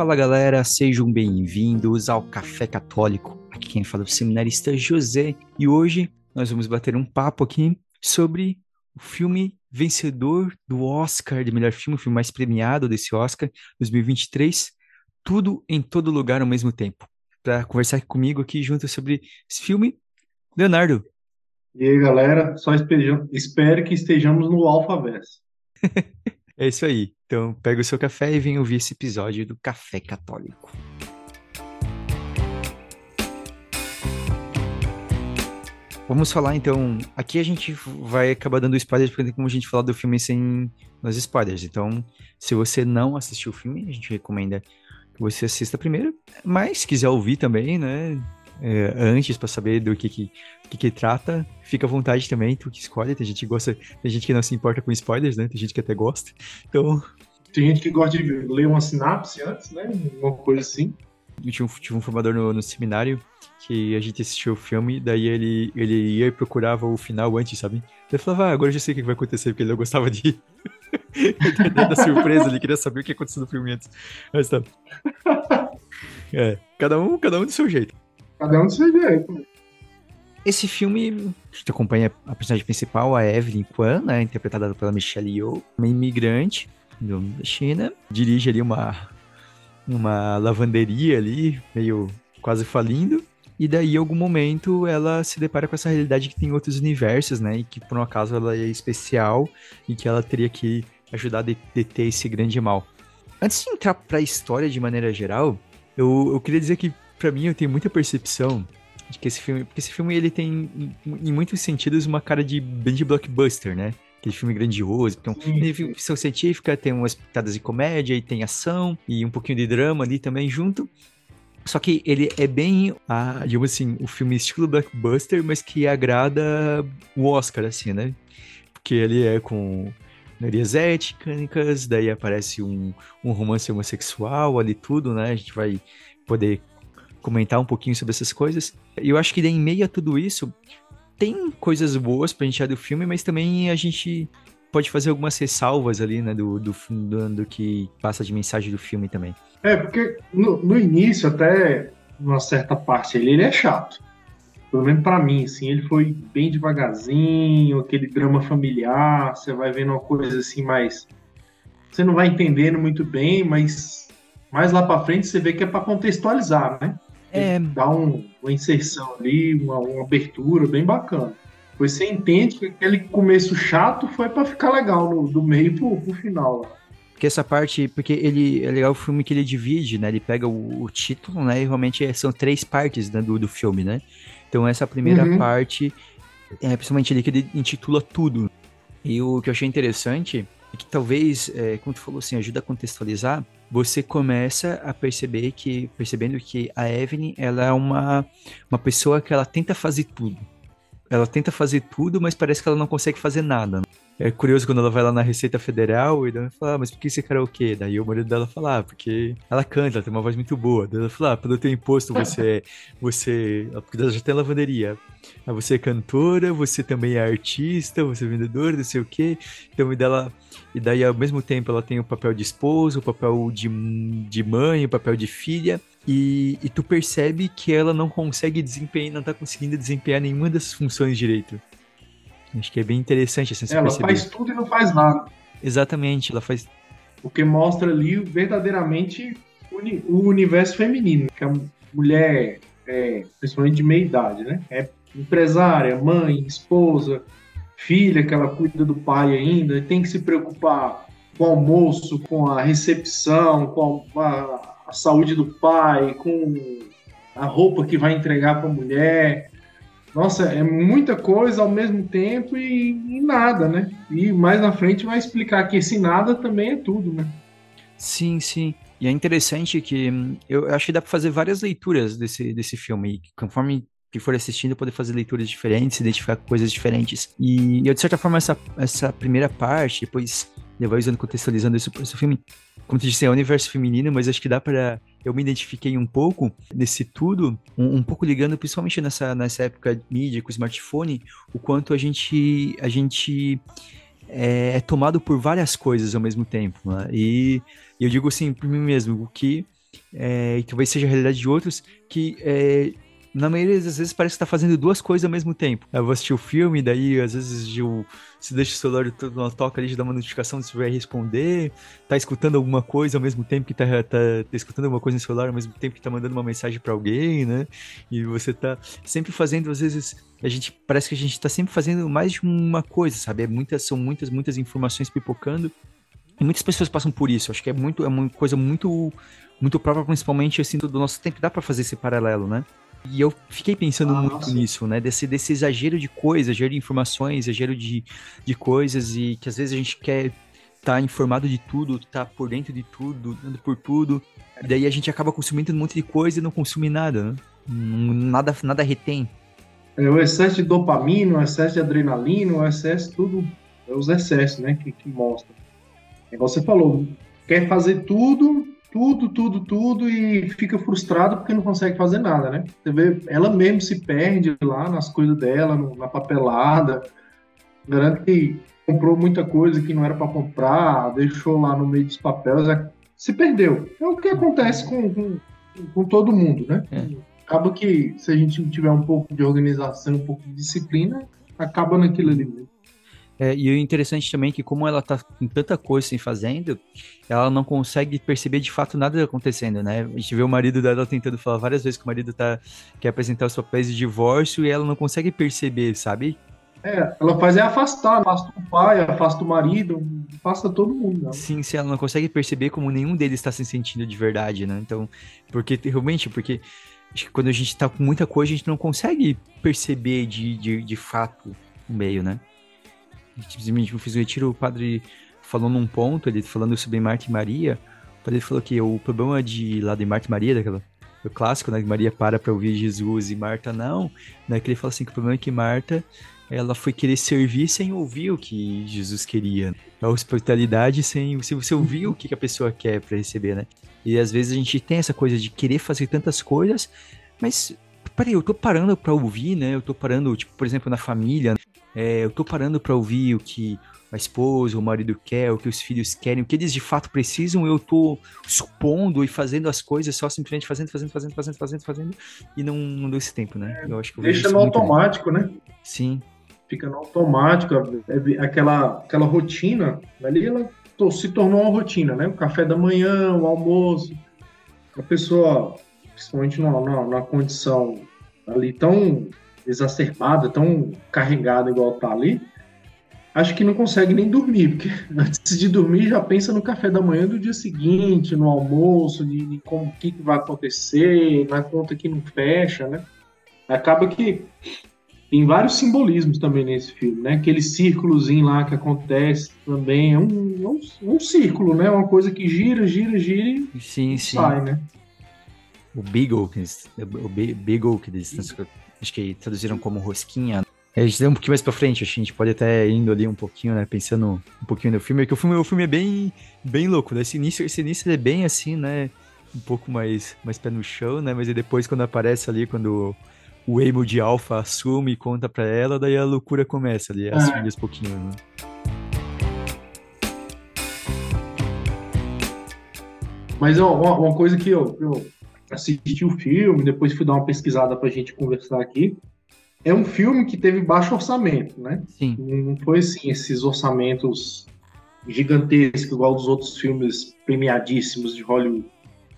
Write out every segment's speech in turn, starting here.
Fala galera, sejam bem-vindos ao Café Católico. Aqui quem fala é o seminarista José e hoje nós vamos bater um papo aqui sobre o filme vencedor do Oscar de melhor filme, o filme mais premiado desse Oscar 2023, Tudo em Todo Lugar ao mesmo tempo. Para conversar comigo aqui junto sobre esse filme, Leonardo. E aí, galera, só espero que estejamos no Alfaverso. é isso aí. Então, pega o seu café e vem ouvir esse episódio do Café Católico. Vamos falar então. Aqui a gente vai acabar dando spoilers, porque tem como a gente falar do filme sem nos spoilers. Então, se você não assistiu o filme, a gente recomenda que você assista primeiro. Mas, se quiser ouvir também, né? É, antes para saber do que que, que que, trata, fica à vontade também, tu que escolhe. Tem gente que gosta, tem gente que não se importa com spoilers, né? Tem gente que até gosta. Então. Tem gente que gosta de ler uma sinapse antes, né? Uma coisa assim. Eu tinha um, tinha um formador no, no seminário que a gente assistiu o filme, daí ele, ele ia e procurava o final antes, sabe? Ele falava, ah, agora eu já sei o que vai acontecer, porque ele não gostava de. da surpresa, ele queria saber o que aconteceu no filme antes. Mas tá. É, cada um, cada um do seu jeito. Cada um do seu jeito. Esse filme, gente acompanha a personagem principal, a Evelyn Kwan, né, interpretada pela Michelle Yeoh, uma imigrante da China, dirige ali uma, uma lavanderia ali, meio quase falindo, e daí, em algum momento, ela se depara com essa realidade que tem outros universos, né? E que, por um acaso, ela é especial e que ela teria que ajudar a deter esse grande mal. Antes de entrar para a história de maneira geral, eu, eu queria dizer que, para mim, eu tenho muita percepção de que esse filme... Porque esse filme, ele tem, em muitos sentidos, uma cara de bem de blockbuster, né? aquele filme grandioso, então tem ficção científica, tem umas pitadas de comédia e tem ação e um pouquinho de drama ali também junto. Só que ele é bem, ah, digamos assim, o filme estilo blockbuster, mas que agrada o Oscar, assim, né? Porque ele é com melhorias étnicas, daí aparece um, um romance homossexual ali tudo, né? A gente vai poder comentar um pouquinho sobre essas coisas. E eu acho que em meio a tudo isso, tem coisas boas pra gente achar do filme, mas também a gente pode fazer algumas ressalvas ali, né, do, do, do, do que passa de mensagem do filme também. É, porque no, no início, até uma certa parte ele, ele é chato. Pelo menos para mim, assim, ele foi bem devagarzinho, aquele drama familiar, você vai vendo uma coisa assim mais. Você não vai entendendo muito bem, mas mais lá para frente você vê que é para contextualizar, né? É... Dá um, uma inserção ali, uma, uma abertura bem bacana. Pois você entende que aquele começo chato foi para ficar legal no, do meio pro, pro final. Lá. Porque essa parte, porque ele é legal o filme que ele divide, né? Ele pega o, o título, né? E realmente é, são três partes né, do, do filme, né? Então essa primeira uhum. parte, é principalmente ali que ele intitula tudo. E o que eu achei interessante é que talvez, é, como tu falou assim, ajuda a contextualizar, você começa a perceber que, percebendo que a Evelyn, ela é uma, uma pessoa que ela tenta fazer tudo. Ela tenta fazer tudo, mas parece que ela não consegue fazer nada. É curioso quando ela vai lá na Receita Federal e ela fala, ah, mas por que você karaokê? Daí o marido dela fala, ah, porque ela canta, ela tem uma voz muito boa. Daí ela fala, ah, pelo teu imposto você é, você, porque ela já tem lavanderia. Ah, você é cantora, você também é artista, você é vendedora, não sei o quê. Então, e dela, e daí ao mesmo tempo ela tem o papel de esposa, o papel de, de mãe, o papel de filha. E, e tu percebe que ela não consegue desempenhar, não tá conseguindo desempenhar nenhuma dessas funções direito. Acho que é bem interessante assim, Ela perceber. faz tudo e não faz nada. Exatamente, ela faz. O que mostra ali verdadeiramente o universo feminino, que a mulher, é, principalmente de meia idade, né? É empresária, mãe, esposa, filha, que ela cuida do pai ainda, e tem que se preocupar com o almoço, com a recepção, com a, a saúde do pai, com a roupa que vai entregar para a mulher, nossa, é muita coisa ao mesmo tempo e, e, nada, né? E mais na frente vai explicar que esse nada também é tudo, né? Sim, sim. E é interessante que hum, eu acho que dá para fazer várias leituras desse, desse filme. E conforme que for assistindo, poder fazer leituras diferentes, identificar coisas diferentes. E eu, de certa forma, essa, essa primeira parte, depois levar usando, contextualizando esse, esse filme, como tu disse, é o universo feminino, mas acho que dá para eu me identifiquei um pouco nesse tudo, um, um, pouco ligando principalmente nessa, nessa época de mídia com o smartphone, o quanto a gente a gente é, é tomado por várias coisas ao mesmo tempo. Né? E, eu digo assim por mim mesmo, o que é, talvez seja a realidade de outros, que é, na maioria das vezes parece que tá fazendo duas coisas ao mesmo tempo. Eu vou assistir o filme, daí às vezes eu, se deixa o celular todo na toca ali, de dar uma notificação se vai responder, tá escutando alguma coisa ao mesmo tempo que tá, tá, tá, escutando alguma coisa no celular, ao mesmo tempo que tá mandando uma mensagem para alguém, né? E você tá sempre fazendo, às vezes, a gente parece que a gente tá sempre fazendo mais de uma coisa, sabe? É muitas, são muitas, muitas informações pipocando. E muitas pessoas passam por isso. Acho que é muito, é uma coisa muito, muito própria, principalmente assim, do nosso tempo. Dá para fazer esse paralelo, né? E eu fiquei pensando ah, muito nossa. nisso, né? Desse, desse exagero de coisas, exagero de informações, exagero de, de coisas, e que às vezes a gente quer estar tá informado de tudo, tá por dentro de tudo, dando por tudo. E daí a gente acaba consumindo um monte de coisa e não consome nada, né? Nada, nada retém. É o excesso de dopamina, o excesso de adrenalina, o excesso, tudo. É os excessos, né? Que, que mostra. É igual você falou, quer fazer tudo tudo, tudo, tudo e fica frustrado porque não consegue fazer nada, né? Você vê, ela mesmo se perde lá nas coisas dela, na papelada. Garanto que comprou muita coisa que não era para comprar, deixou lá no meio dos papéis, se perdeu. É o que acontece com, com, com todo mundo, né? É. Acaba que se a gente tiver um pouco de organização, um pouco de disciplina, acaba naquilo ali mesmo. É, e o interessante também é que como ela tá com tanta coisa assim fazendo, ela não consegue perceber de fato nada acontecendo, né? A gente vê o marido dela tentando falar várias vezes que o marido tá, quer apresentar os papéis de divórcio e ela não consegue perceber, sabe? É, ela faz é afastar, afasta o pai, afasta o marido, afasta todo mundo. Né? Sim, sim, ela não consegue perceber como nenhum deles está se sentindo de verdade, né? Então, porque realmente, porque acho que quando a gente tá com muita coisa, a gente não consegue perceber de, de, de fato o meio, né? Simplesmente eu fiz o retiro, o padre falou num ponto, ele falando sobre Marta e Maria, o padre falou que o problema de lá de Marta e Maria, daquela, o clássico, né, que Maria para para ouvir Jesus e Marta não, né, que ele fala assim que o problema é que Marta ela foi querer servir sem ouvir o que Jesus queria. A hospitalidade sem se você ouvir o que a pessoa quer para receber, né? E às vezes a gente tem essa coisa de querer fazer tantas coisas, mas peraí, eu tô parando para ouvir, né? Eu tô parando, tipo, por exemplo, na família, é, eu tô parando para ouvir o que a esposa, o marido quer, o que os filhos querem, o que eles de fato precisam, eu tô supondo e fazendo as coisas só simplesmente fazendo, fazendo, fazendo, fazendo, fazendo, fazendo, e não, não deu esse tempo, né? Eu acho que Deixa no automático, né? Sim. Fica no automático, é, aquela, aquela rotina, ali ela se tornou uma rotina, né? O café da manhã, o almoço, a pessoa, principalmente na, na, na condição ali tão exacerbada, tão carregada igual tá ali, acho que não consegue nem dormir, porque antes de dormir já pensa no café da manhã do dia seguinte, no almoço, de, de como o que, que vai acontecer, na conta que não fecha, né? Acaba que tem vários simbolismos também nesse filme, né? Aquele círculozinho lá que acontece também é um, um, um círculo, né? Uma coisa que gira, gira, gira e sim, sai, sim. né? O Beagle, que, o Beagle que eles acho que traduziram como rosquinha. A gente um pouquinho mais pra frente, acho que a gente pode até indo ali um pouquinho, né? Pensando um pouquinho no filme, porque o filme, o filme é bem, bem louco, né? Esse início, esse início é bem assim, né? Um pouco mais, mais pé no chão, né? Mas depois quando aparece ali, quando o Emo de Alpha assume e conta pra ela, daí a loucura começa ali, as é. filhas pouquinho, né? Mas ó, uma, uma coisa que eu, eu assisti o filme, depois fui dar uma pesquisada para a gente conversar aqui. É um filme que teve baixo orçamento, né? Sim. Não foi assim, esses orçamentos gigantescos, igual dos outros filmes premiadíssimos de Hollywood.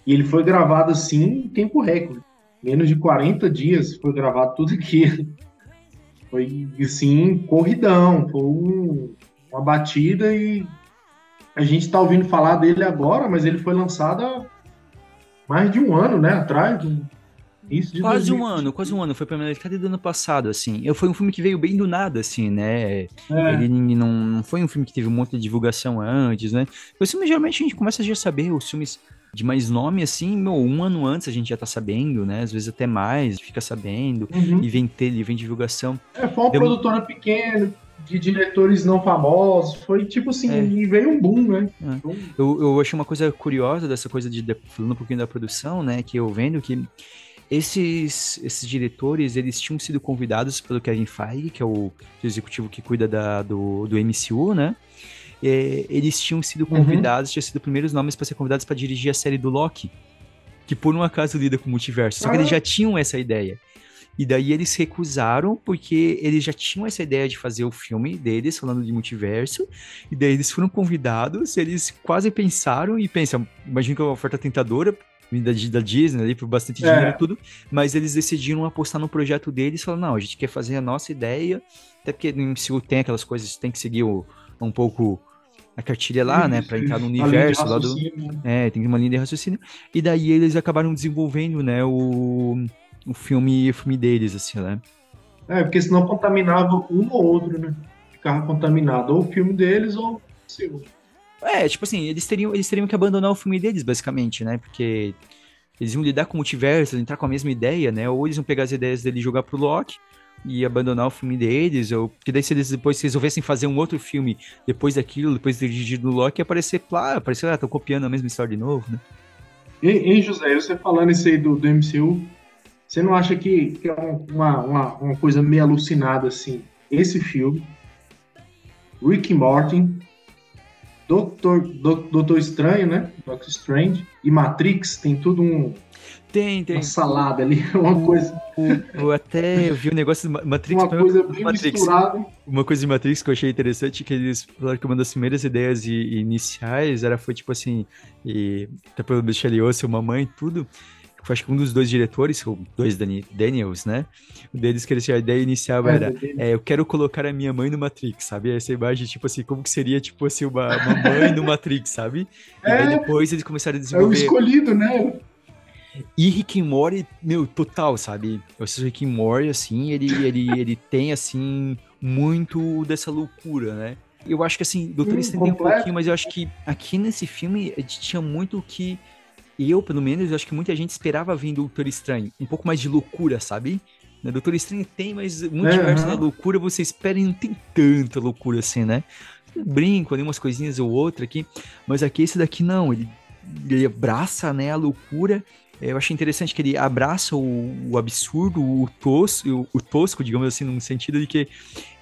E ele foi gravado assim em tempo recorde. Menos de 40 dias foi gravado tudo aquilo. Foi assim, corridão, foi um, uma batida e a gente está ouvindo falar dele agora, mas ele foi lançado mais de um ano, né, atrás. Isso quase 2020. um ano, quase um ano. Foi pra metade do ano passado, assim. Eu, foi um filme que veio bem do nada, assim, né? É. Ele não, não foi um filme que teve um monte de divulgação antes, né? Os filmes, geralmente, a gente começa a já saber os filmes de mais nome, assim, meu, um ano antes a gente já tá sabendo, né? Às vezes até mais, fica sabendo, uhum. e vem ter, e vem divulgação. É, foi uma Deu... produtora pequena, de diretores não famosos. Foi tipo assim, é. e veio um boom, né? É. Eu, eu achei uma coisa curiosa dessa coisa de, falando um pouquinho da produção, né? Que eu vendo que esses, esses diretores, eles tinham sido convidados pelo Kevin Feige, que é o executivo que cuida da, do, do MCU, né? E, eles tinham sido uhum. convidados, uhum. tinham sido primeiros nomes para ser convidados para dirigir a série do Loki. que por um acaso lida com o multiverso. Só que eles já tinham essa ideia. E daí eles recusaram porque eles já tinham essa ideia de fazer o filme deles falando de multiverso. E daí eles foram convidados, eles quase pensaram e pensam, imagino que é uma oferta tentadora da, da Disney ali por bastante dinheiro é. e tudo, mas eles decidiram apostar no projeto deles falaram, não, a gente quer fazer a nossa ideia, até porque no MCU tem aquelas coisas, tem que seguir o, um pouco a cartilha lá, né, para entrar no universo lá do, é, tem uma linha de raciocínio. E daí eles acabaram desenvolvendo, né, o o filme, o filme deles, assim, né? É, porque senão contaminava um ou outro, né? Ficava contaminado ou o filme deles ou o seu. É, tipo assim, eles teriam, eles teriam que abandonar o filme deles, basicamente, né? Porque eles iam lidar com o multiverso, entrar com a mesma ideia, né? Ou eles iam pegar as ideias dele e jogar pro Loki e abandonar o filme deles, ou porque daí se eles depois resolvessem fazer um outro filme depois daquilo, depois de dirigido no Loki, ia aparecer, claro, aparecer, ah, tô copiando a mesma história de novo, né? E José, você falando isso aí do, do MCU, você não acha que, que é uma, uma, uma coisa meio alucinada assim? Esse filme, Rick Martin, Doutor, Doutor Estranho, né? Doctor Strange e Matrix tem tudo um. Tem, tem. Uma salada ali, uma coisa. Eu até vi um negócio de Matrix. Uma coisa bem Matrix. misturada. Uma coisa de Matrix que eu achei interessante, que eles falaram que uma das primeiras ideias iniciais era, foi tipo assim, e até pelo Michelle Yeoh, uma mãe e tudo, acho que um dos dois diretores, ou dois Daniels, né? Um deles que eles, a ideia inicial é, era, é, eu quero colocar a minha mãe no Matrix, sabe? Essa imagem, tipo assim, como que seria, tipo assim, uma, uma mãe no Matrix, sabe? E é, aí depois eles começaram a desenvolver... É o escolhido, né? E Rick and Morty, meu, total, sabe? Eu assisto Rick and Morty, assim, ele, ele, ele tem, assim, muito dessa loucura, né? Eu acho que, assim, Doutor hum, Estranho tem um pouquinho, mas eu acho que aqui nesse filme a gente tinha muito o que eu, pelo menos, eu acho que muita gente esperava vir do Doutor Estranho. Um pouco mais de loucura, sabe? Né? Doutor Estranho tem, mas multiverso uhum. da loucura, você espera e não tem tanta loucura assim, né? Brinco ali umas coisinhas ou outra aqui, mas aqui esse daqui não, ele, ele abraça, né, a loucura. Eu achei interessante que ele abraça o, o absurdo, o tosco, o, o, tosco, digamos assim, no sentido de que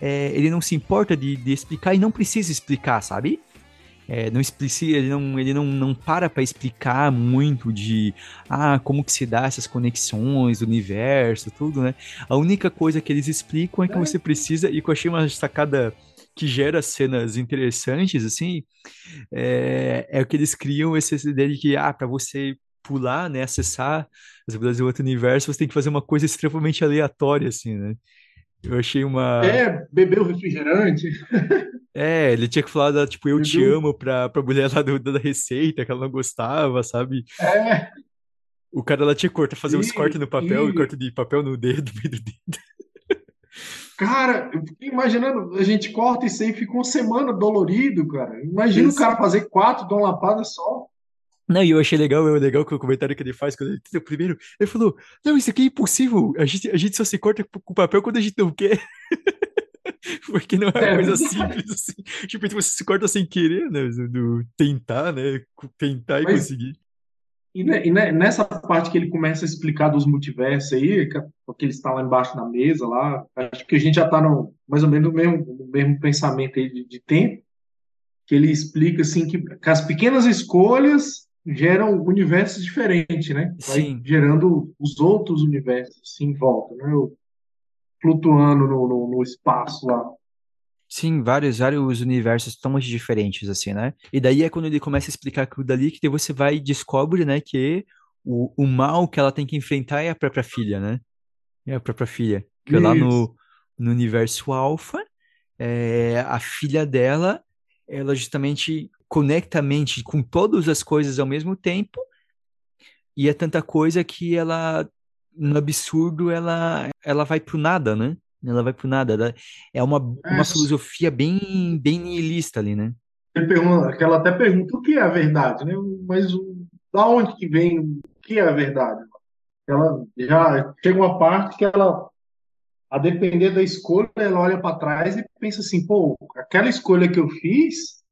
é, ele não se importa de, de explicar e não precisa explicar, sabe? É, não explicita, ele não, ele não, não para para explicar muito de ah, como que se dá essas conexões universo, tudo, né? A única coisa que eles explicam é que você precisa, e que eu achei uma sacada que gera cenas interessantes, assim, é, é que eles criam essa ideia de que, ah, para você pular, né, acessar as habilidades do outro universo, você tem que fazer uma coisa extremamente aleatória, assim, né? Eu achei uma. É, beber o refrigerante. É, ele tinha que falar, da, tipo, eu te amo pra, pra mulher lá do, da receita, que ela não gostava, sabe? É. O cara lá tinha que cortar, fazer e, uns cortes no papel, e... corte de papel no dedo, meio do dedo. Cara, eu fiquei imaginando, a gente corta isso aí, fica uma semana dolorido, cara. Imagina isso. o cara fazer quatro de uma lapada só. Não, e eu achei legal, é legal que o comentário que ele faz quando ele o primeiro, ele falou: Não, isso aqui é impossível. A gente, a gente só se corta com papel quando a gente não quer. Porque não é é, coisa simples assim. Tipo, você se corta sem querer, né? Do tentar, né? Tentar e mas, conseguir. E, e, nessa parte que ele começa a explicar dos multiversos aí, que ele está lá embaixo na mesa, lá, acho que a gente já está no, mais ou menos no mesmo, no mesmo pensamento aí de, de tempo, que ele explica assim que, que as pequenas escolhas geram universos diferentes, né? Vai Sim. gerando os outros universos assim, em volta, né? Flutuando no, no, no espaço lá. Sim, vários, vários universos totalmente diferentes, assim, né? E daí é quando ele começa a explicar aquilo dali, que você vai e descobre, né, que o, o mal que ela tem que enfrentar é a própria filha, né? É a própria filha. Que lá no, no universo alfa, é, a filha dela, ela justamente conecta a mente com todas as coisas ao mesmo tempo, e é tanta coisa que ela no absurdo, ela, ela vai pro nada, né? Ela vai pro nada. Ela, é uma, uma filosofia bem, bem nihilista ali, né? Pergunta, ela até pergunta o que é a verdade, né? Mas da onde que vem o que é a verdade? Ela já chega uma parte que ela, a depender da escolha, ela olha para trás e pensa assim, pô, aquela escolha que eu fiz,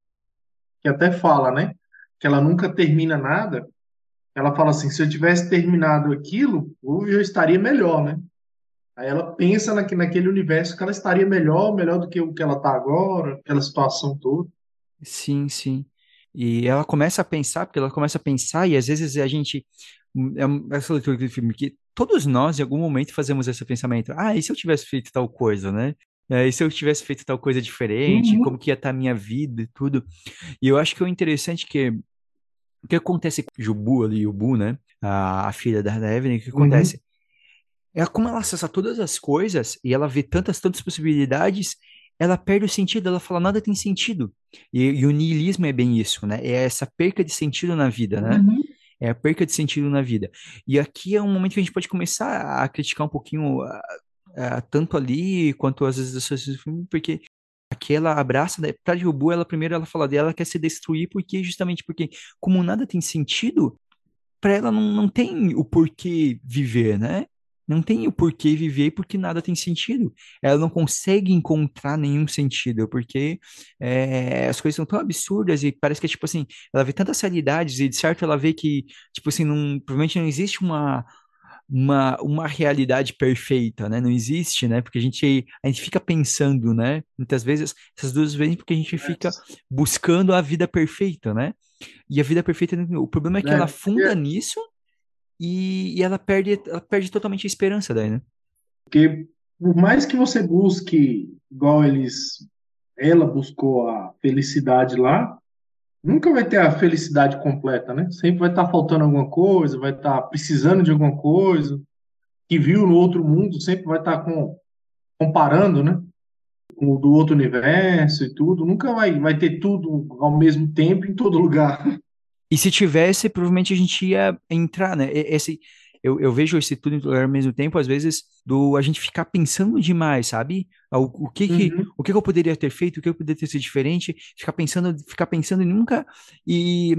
que até fala, né? Que ela nunca termina nada, ela fala assim: se eu tivesse terminado aquilo, hoje eu estaria melhor, né? Aí ela pensa na, naquele universo que ela estaria melhor, melhor do que o que ela está agora, aquela situação toda. Sim, sim. E ela começa a pensar, porque ela começa a pensar, e às vezes a gente, é essa leitura do filme que todos nós, em algum momento, fazemos esse pensamento. Ah, e se eu tivesse feito tal coisa, né? É, e se eu tivesse feito tal coisa diferente, uhum. como que ia estar a minha vida e tudo. E eu acho que é interessante que o que acontece com o Jubu ali, o Bu, né? A, a filha da, Evelyn, o que acontece? Uhum. É como ela acessa todas as coisas e ela vê tantas, tantas possibilidades, ela perde o sentido, ela fala, nada tem sentido. E, e o niilismo é bem isso, né? É essa perca de sentido na vida, né? Uhum. É a perca de sentido na vida. E aqui é um momento que a gente pode começar a criticar um pouquinho a, a, tanto ali quanto às vezes as do filme, porque aqui ela abraça? Pra Jubu, ela primeiro ela fala dela, ela quer se destruir, porque justamente porque, como nada tem sentido, para ela não, não tem o porquê viver, né? não tem o porquê viver porque nada tem sentido. Ela não consegue encontrar nenhum sentido, porque é, as coisas são tão absurdas e parece que tipo assim, ela vê tantas realidades e de certo ela vê que, tipo assim, não, provavelmente não existe uma, uma, uma realidade perfeita, né? Não existe, né? Porque a gente, a gente fica pensando, né? Muitas vezes, essas duas vezes, porque a gente fica buscando a vida perfeita, né? E a vida perfeita, o problema é que é. ela funda nisso e, e ela perde, ela perde totalmente a esperança daí, né? Porque por mais que você busque, igual eles, ela buscou a felicidade lá, nunca vai ter a felicidade completa, né? Sempre vai estar faltando alguma coisa, vai estar precisando de alguma coisa, que viu no outro mundo, sempre vai estar com, comparando, né? Com o do outro universo e tudo, nunca vai, vai ter tudo ao mesmo tempo em todo lugar. E se tivesse, provavelmente a gente ia entrar, né? Esse, eu, eu vejo esse tudo ao mesmo tempo, às vezes, do a gente ficar pensando demais, sabe? O, o que que, uhum. o que, que eu poderia ter feito, o que eu poderia ter sido diferente, ficar pensando, ficar pensando e nunca, e,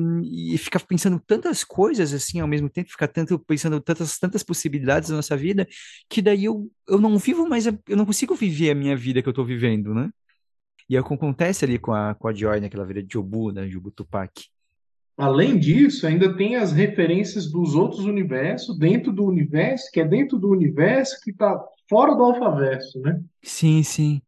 e ficar pensando tantas coisas assim ao mesmo tempo, ficar tanto pensando tantas, tantas possibilidades na nossa vida, que daí eu, eu não vivo mais, eu não consigo viver a minha vida que eu tô vivendo, né? E é o que acontece ali com a, com a Joy naquela vida de Jobu, né? Jobu Tupac. Além disso, ainda tem as referências dos outros universos dentro do universo, que é dentro do universo que está fora do alfaverso, né? Sim, sim.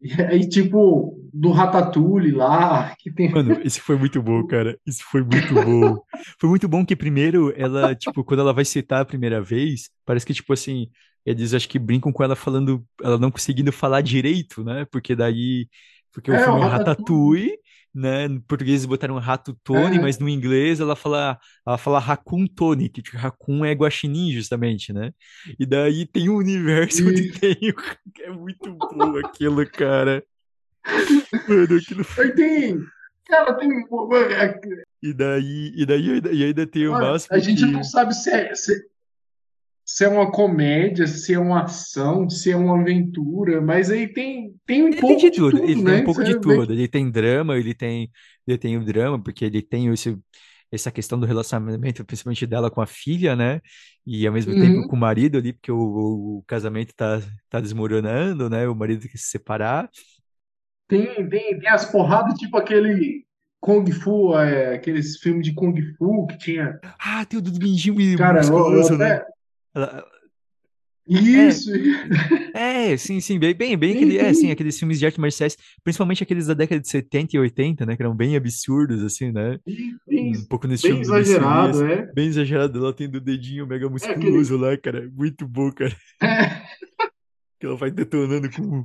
E aí, tipo, do Ratatouille lá, que tem... Mano, isso foi muito bom, cara. Isso foi muito bom. foi muito bom que primeiro ela, tipo, quando ela vai citar a primeira vez, parece que, tipo assim, eles acho que brincam com ela falando, ela não conseguindo falar direito, né? Porque daí, porque é, o filme é Ratatouille, Ratatouille né? No português eles botaram rato Tony, é. mas no inglês ela fala, ela fala Raccoon Tony, que tipo, Raccoon é guaxinim, justamente, né? E daí tem um universo e... onde tem o... É muito bom aquilo, cara. Mano, aquilo. Tem... Cara, tem... E daí, e daí e ainda tem o máximo A gente que... não sabe se é... Se se é uma comédia, se é uma ação, se é uma aventura, mas aí tem, tem um ele pouco tem de tudo, de tudo ele né? tem um pouco de tudo. Ele tem drama, ele tem, ele tem o drama, porque ele tem esse, essa questão do relacionamento, principalmente dela com a filha, né? E ao mesmo uhum. tempo com o marido ali, porque o, o, casamento tá, tá desmoronando, né? O marido tem que se separar. Tem, tem, tem as porradas, tipo aquele Kung Fu, é, aqueles filmes de Kung Fu que tinha. Ah, tem o do Minjinho Cara, musculoso, eu, eu, né? Isso! É, é, sim, sim, bem, bem, bem aquele, é, sim, aqueles filmes de arte marciais, principalmente aqueles da década de 70 e 80, né, que eram bem absurdos, assim, né? Bem, um pouco nesse bem exagerado, assim, é. Bem exagerado, ela tendo o dedinho mega musculoso é, aquele... lá, cara, muito bom, cara. É. que ela vai detonando com...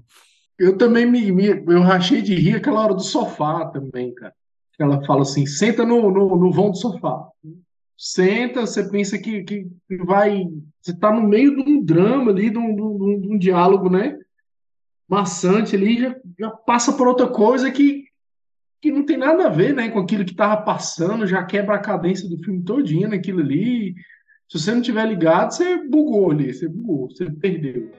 Eu também me, me, eu rachei de rir aquela hora do sofá também, cara. Ela fala assim, senta no, no, no vão do sofá senta, você pensa que, que vai. Você está no meio de um drama ali, de um, de um, de um diálogo, né? Maçante ali, já, já passa por outra coisa que, que não tem nada a ver né, com aquilo que estava passando, já quebra a cadência do filme todinho naquilo ali. Se você não tiver ligado, você bugou ali, você bugou, você perdeu.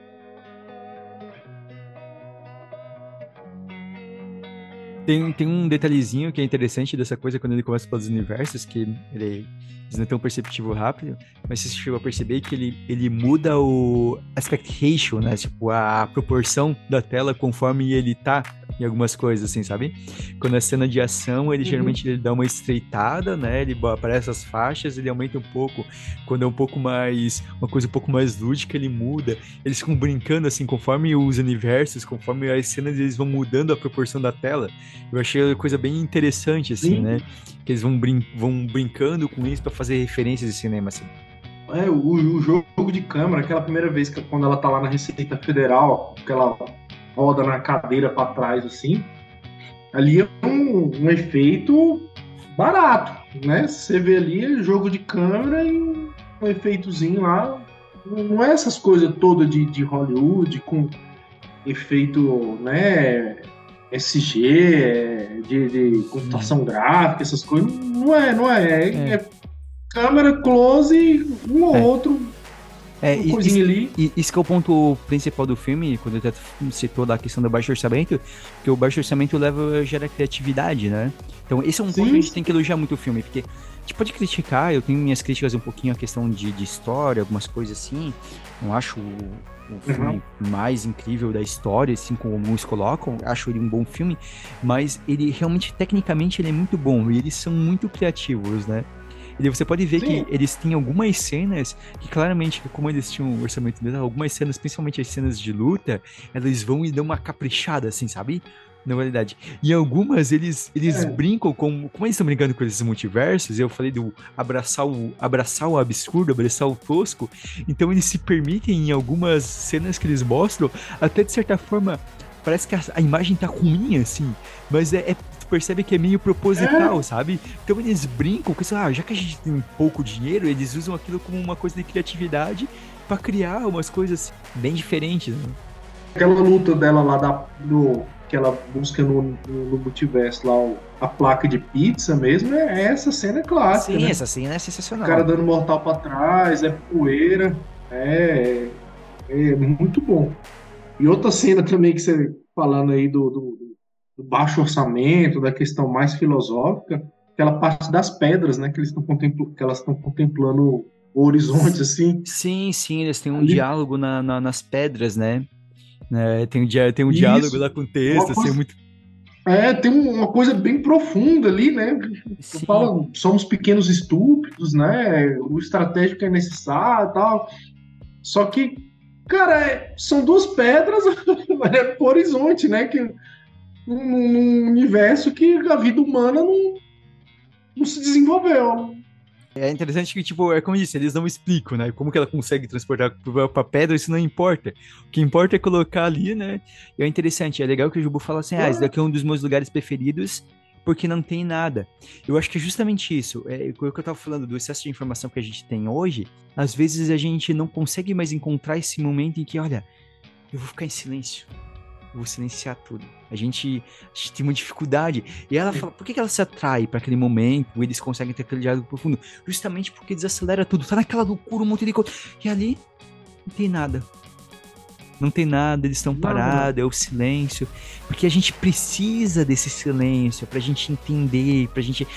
Tem, tem um detalhezinho que é interessante dessa coisa quando ele começa pelos universos, que ele eles não tão perceptível rápido, mas você chegou a perceber que ele, ele muda o aspect ratio, né? Tipo, a proporção da tela conforme ele tá em algumas coisas, assim, sabe? Quando é cena de ação, ele uhum. geralmente ele dá uma estreitada, né? Ele aparece as faixas, ele aumenta um pouco. Quando é um pouco mais, uma coisa um pouco mais lúdica, ele muda. Eles ficam brincando, assim, conforme os universos, conforme as cenas, eles vão mudando a proporção da tela. Eu achei a coisa bem interessante, assim, Sim. né? Que eles vão, brin vão brincando com isso para fazer referências de cinema, assim. É, o, o, jogo de câmera, aquela primeira vez que quando ela tá lá na Receita Federal, que ela roda na cadeira para trás, assim, ali é um, um, efeito barato, né? Você vê ali jogo de câmera e um, um efeitozinho lá. Não é essas coisas todas de, de Hollywood com efeito, né? SG, de, de computação hum. gráfica, essas coisas. Não é, não é. É, é. Câmera, close, um ou é. outro. É, uma isso, ali. Isso que é o ponto principal do filme, quando eu citou da questão do baixo orçamento, que o baixo orçamento leva gera criatividade, né? Então, esse é um Sim. ponto que a gente tem que elogiar muito o filme, porque a gente pode criticar, eu tenho minhas críticas um pouquinho a questão de, de história, algumas coisas assim. Não acho o filme uhum. mais incrível da história, assim como muitos colocam. Acho ele um bom filme, mas ele realmente, tecnicamente, ele é muito bom e eles são muito criativos, né? E você pode ver Sim. que eles têm algumas cenas que claramente, como eles tinham um orçamento dele, algumas cenas, principalmente as cenas de luta, eles vão e dão uma caprichada, assim, sabe? na verdade. E algumas eles, eles é. brincam com. Como eles estão brincando com esses multiversos, eu falei do abraçar o, abraçar o absurdo, abraçar o tosco. Então eles se permitem em algumas cenas que eles mostram, até de certa forma. Parece que a, a imagem tá ruim, assim. Mas é, é percebe que é meio proposital, é. sabe? Então eles brincam com isso, ah, já que a gente tem pouco dinheiro, eles usam aquilo como uma coisa de criatividade para criar umas coisas bem diferentes. Né? Aquela luta dela lá da, do, que ela busca no, no, no multiverso lá a placa de pizza mesmo, é, é essa cena clássica. Sim, né? essa cena é sensacional. O cara dando mortal para trás, é poeira, é, é muito bom. E outra cena também que você falando aí do, do, do baixo orçamento, da questão mais filosófica, aquela parte das pedras, né, que eles estão contempl que elas estão contemplando o horizonte assim. Sim, sim, eles têm um Ali... diálogo na, na, nas pedras, né? Né? Tem, um, tem um diálogo lá com o texto, assim, coisa... muito. É, tem uma coisa bem profunda ali, né? Fala, somos pequenos estúpidos, né? O estratégico é necessário e tal. Só que, cara, é, são duas pedras é pro horizonte, né? Que, num, num universo que a vida humana não, não se desenvolveu. É interessante que, tipo, é como eu disse, eles não explicam, né? Como que ela consegue transportar pra pedra, isso não importa. O que importa é colocar ali, né? E é interessante, é legal que o Jubu fala assim, ah, esse daqui é um dos meus lugares preferidos, porque não tem nada. Eu acho que é justamente isso. É, o que eu tava falando do excesso de informação que a gente tem hoje, às vezes a gente não consegue mais encontrar esse momento em que, olha, eu vou ficar em silêncio vou silenciar tudo. A gente, a gente tem uma dificuldade. E ela fala, por que, ela se atrai para aquele momento? Eles conseguem ter aquele diálogo profundo? Justamente porque desacelera tudo. Tá naquela loucura, um monte de coisa. E ali, não tem nada. Não tem nada, eles estão parados, é o silêncio. Porque a gente precisa desse silêncio pra gente entender, pra gente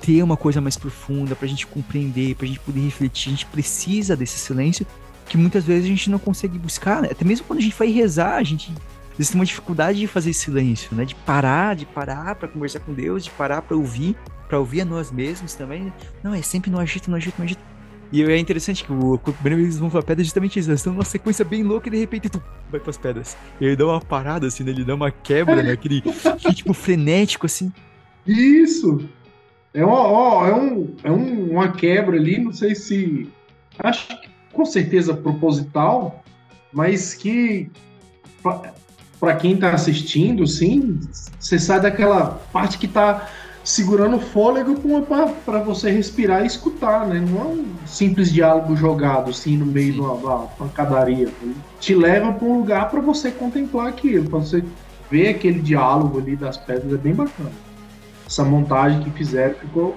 ter uma coisa mais profunda, pra gente compreender, pra gente poder refletir. A gente precisa desse silêncio que muitas vezes a gente não consegue buscar, né? até mesmo quando a gente vai rezar, a gente existe uma dificuldade de fazer silêncio, né? De parar, de parar para conversar com Deus, de parar para ouvir, para ouvir a nós mesmos também. Não, é sempre no agito, no agito, no agito. E é interessante que o, eles vão pra pedra justamente isso. Eles estão numa sequência bem louca e de repente tu vai pras pedras. E ele dá uma parada assim, né? Ele dá uma quebra, né? Aquele ritmo frenético assim. Isso! É, uma, ó, é, um, é um, uma quebra ali, não sei se. Acho que com certeza proposital, mas que para quem está assistindo, sim, você sai daquela parte que está segurando o fôlego para você respirar e escutar, né? Não é um simples diálogo jogado assim no meio de uma, pancadaria. Te leva para um lugar para você contemplar aquilo, para você ver aquele diálogo ali das pedras, é bem bacana. Essa montagem que fizeram ficou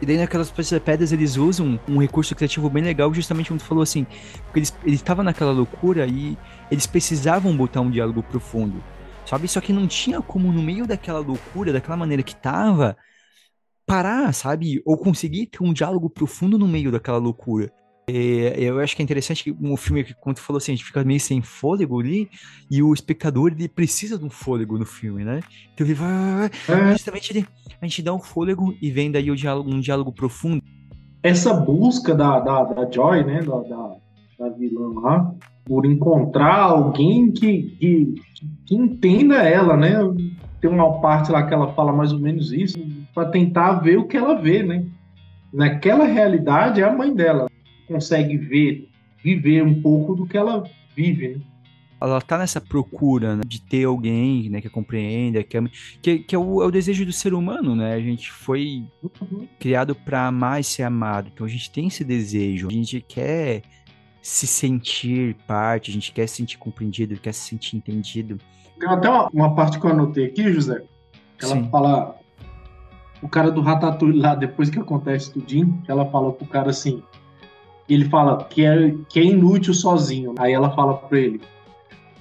e daí naquelas pedras eles usam um recurso criativo bem legal, justamente como tu falou assim, porque eles estavam naquela loucura e eles precisavam botar um diálogo profundo, sabe? Só que não tinha como no meio daquela loucura, daquela maneira que tava, parar, sabe? Ou conseguir ter um diálogo profundo no meio daquela loucura. É, eu acho que é interessante que um filme que, como tu falou assim, a gente fica meio sem fôlego ali, e o espectador ele precisa de um fôlego no filme, né? Então ele vai. É. Justamente ele, a gente dá um fôlego e vem daí o diálogo, um diálogo profundo. Essa busca da, da, da Joy, né? Da, da, da vilã lá, por encontrar alguém que, que, que entenda ela, né? Tem uma parte lá que ela fala mais ou menos isso, para tentar ver o que ela vê, né? Naquela realidade, é a mãe dela consegue ver, viver um pouco do que ela vive, né? ela tá nessa procura né, de ter alguém né, que compreenda, que, que, que é, o, é, o, desejo do ser humano, né? A gente foi uhum. criado para amar e ser amado, então a gente tem esse desejo, a gente quer se sentir parte, a gente quer se sentir compreendido, quer se sentir entendido. Tem até uma, uma parte que eu anotei aqui, José, que ela Sim. fala. O cara do Ratatouille lá, depois que acontece tudinho, ela fala pro cara assim. Ele fala que é, que é inútil sozinho. Aí ela fala pra ele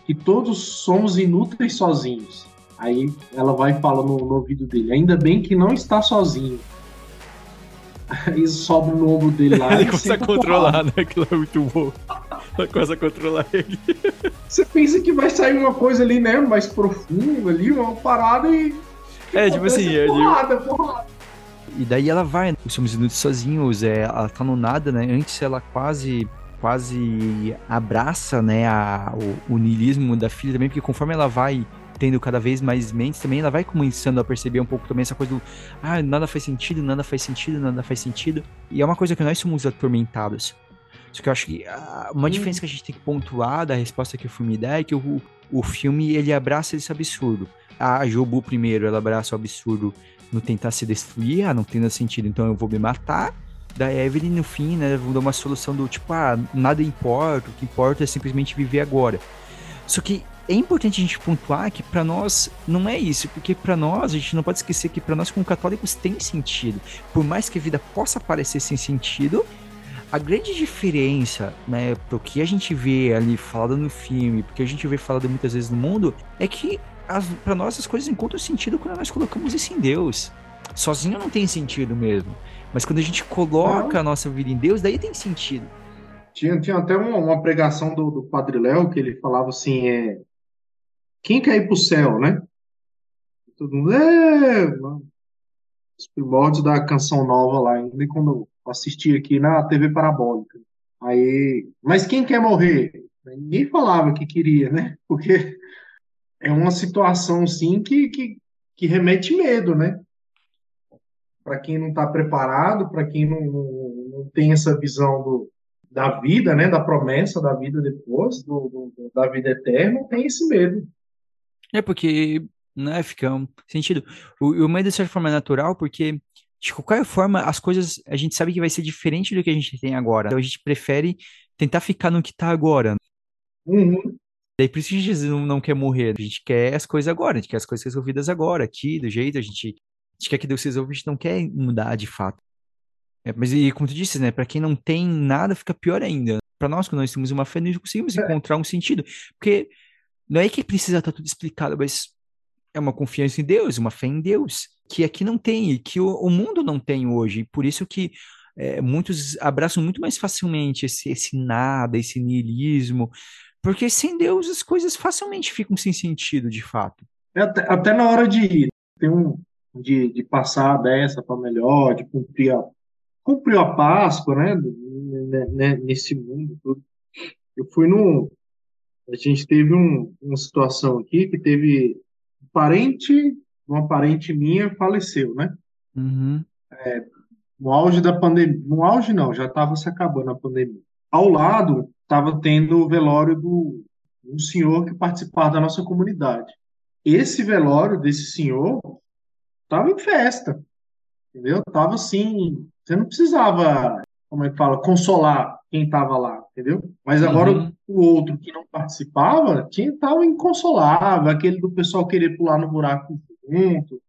que todos somos inúteis sozinhos. Aí ela vai e fala no, no ouvido dele: Ainda bem que não está sozinho. Aí sobe no ombro dele lá. ele começa a controlar, né? Aquilo é muito bom. Ela começa a controlar ele. Você pensa que vai sair uma coisa ali, né? Mais profunda ali, uma parada e. É, tipo assim, é. Porrada, tipo... porrada. E daí ela vai, né? Os somos inúteis sozinhos, é, ela tá no nada, né? Antes ela quase quase abraça, né, a, o, o niilismo da filha também, porque conforme ela vai tendo cada vez mais mentes também, ela vai começando a perceber um pouco também essa coisa do ah, nada faz sentido, nada faz sentido, nada faz sentido. E é uma coisa que nós somos atormentados. Só que eu acho que ah, uma diferença que a gente tem que pontuar da resposta que o filme dá é que o, o filme ele abraça esse absurdo. A Jobu primeiro, ela abraça o absurdo no tentar se destruir, ah, não tendo sentido, então eu vou me matar. Da Evelyn, no fim, né, vão dar uma solução do tipo, ah, nada importa, o que importa é simplesmente viver agora. Só que é importante a gente pontuar que para nós não é isso, porque para nós a gente não pode esquecer que para nós como católicos tem sentido. Por mais que a vida possa parecer sem sentido, a grande diferença, né, pro que a gente vê ali falado no filme, porque a gente vê falado muitas vezes no mundo, é que para nós as coisas encontram sentido quando nós colocamos isso em Deus. Sozinho não tem sentido mesmo. Mas quando a gente coloca não. a nossa vida em Deus, daí tem sentido. Tinha, tinha até uma, uma pregação do, do Padre Léo que ele falava assim: é, quem quer ir para o céu, né? Todo mundo, é, os primórdios da canção nova lá, ainda quando eu assisti aqui na TV Parabólica. Aí, mas quem quer morrer? Ninguém falava que queria, né? Porque é uma situação, sim, que, que, que remete medo, né? Para quem não está preparado, para quem não, não, tem essa visão do, da vida, né? Da promessa da vida depois, do, do da vida eterna, tem esse medo. É porque, né, fica um sentido. O, o medo, de certa forma, é natural, porque, de qualquer forma, as coisas, a gente sabe que vai ser diferente do que a gente tem agora. Então a gente prefere tentar ficar no que tá agora. Uhum. Daí por isso que a gente não, não quer morrer. A gente quer as coisas agora, a gente quer as coisas resolvidas agora, aqui, do jeito, a gente, a gente quer que Deus resolva, a gente não quer mudar de fato. É, mas e como tu disse, né, para quem não tem nada, fica pior ainda. Para nós, quando nós temos uma fé, nós conseguimos é. encontrar um sentido. Porque não é que precisa estar tudo explicado, mas é uma confiança em Deus, uma fé em Deus, que aqui não tem e que o, o mundo não tem hoje. E por isso que é, muitos abraçam muito mais facilmente esse, esse nada, esse niilismo, porque sem Deus as coisas facilmente ficam sem sentido, de fato. É até, até na hora de, um, de, de passar dessa para melhor, de cumprir a, cumprir a Páscoa, né, né, né nesse mundo todo. Eu fui no, a gente teve um, uma situação aqui que teve um parente, uma parente minha faleceu, né? Uhum. É, no auge da pandemia, no auge não, já estava se acabando a pandemia. Ao lado estava tendo o velório do um senhor que participava da nossa comunidade. Esse velório desse senhor estava em festa, entendeu? Tava assim, você não precisava, como é que fala, consolar quem estava lá, entendeu? Mas agora uhum. o outro que não participava tinha estava inconsolável, aquele do pessoal querer pular no buraco junto,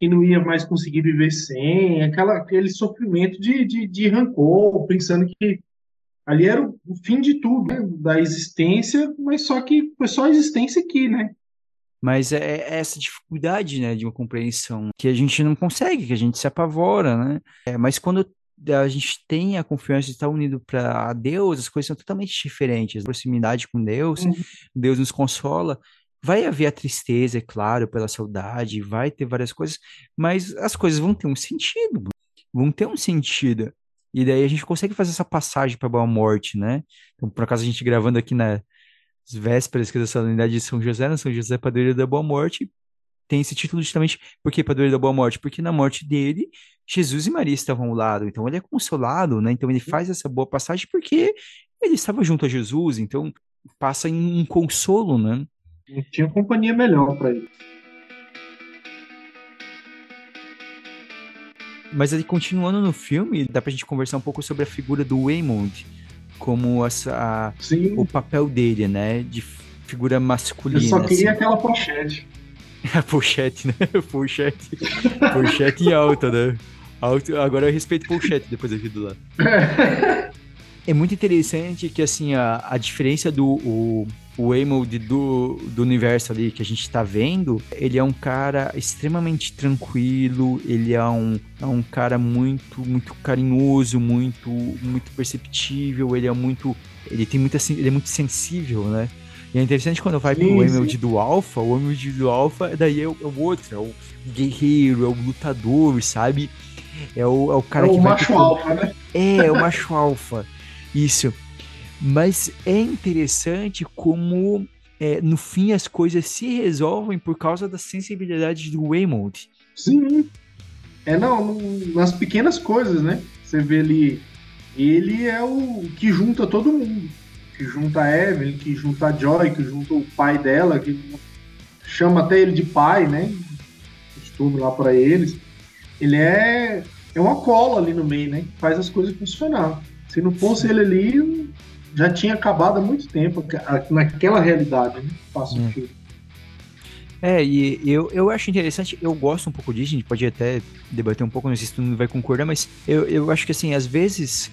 que não ia mais conseguir viver sem, aquela, aquele sofrimento de, de, de rancor, pensando que ali era o, o fim de tudo, né? da existência, mas só que foi só a existência aqui, né? Mas é, é essa dificuldade, né, de uma compreensão que a gente não consegue, que a gente se apavora, né? É, mas quando a gente tem a confiança de estar unido para Deus, as coisas são totalmente diferentes. A proximidade com Deus, uhum. Deus nos consola. Vai haver a tristeza, é claro, pela saudade, vai ter várias coisas, mas as coisas vão ter um sentido, vão ter um sentido. E daí a gente consegue fazer essa passagem para Boa Morte, né? Então, por acaso, a gente gravando aqui nas vésperas da solenidade de São José, né? São José Padroeiro da Boa Morte, tem esse título justamente por que Padroeiro da Boa Morte? Porque na morte dele, Jesus e Maria estavam ao lado, então ele é consolado, né? Então ele faz essa boa passagem porque ele estava junto a Jesus, então passa em um consolo, né? Não tinha companhia melhor para ele. Mas aí, continuando no filme, dá pra gente conversar um pouco sobre a figura do Waymond, como essa, a, o papel dele, né? De figura masculina. Eu só queria assim. aquela pochete. a pochete, né? Pochete. Pochete em alta, né? Alto, agora eu respeito pochete depois aqui do lado. é muito interessante que, assim, a, a diferença do o, o Emerald do, do universo ali que a gente tá vendo, ele é um cara extremamente tranquilo, ele é um, é um cara muito, muito carinhoso, muito, muito perceptível, ele é muito, ele tem muita, ele é muito sensível, né? E é interessante quando vai pro Emerald do Alpha, o Emerald do Alpha daí é o, é o outro, é o guerreiro, é o lutador, sabe? É o, é o cara é que o macho pro... alfa, né? É, é o macho alfa. Isso. Mas é interessante como é, no fim as coisas se resolvem por causa da sensibilidade do Waymond. Sim. É, não, nas pequenas coisas, né? Você vê ali, ele é o que junta todo mundo. Que junta a Evelyn, que junta a Joy, que junta o pai dela, que chama até ele de pai, né? Costume lá para eles. Ele é, é uma cola ali no meio, né? Faz as coisas funcionar. Se não fosse ele ali, já tinha acabado há muito tempo naquela realidade, né? Passa hum. filme. É, e eu, eu acho interessante, eu gosto um pouco disso, a gente pode até debater um pouco, não sei se tu não vai concordar, mas eu, eu acho que assim, às vezes,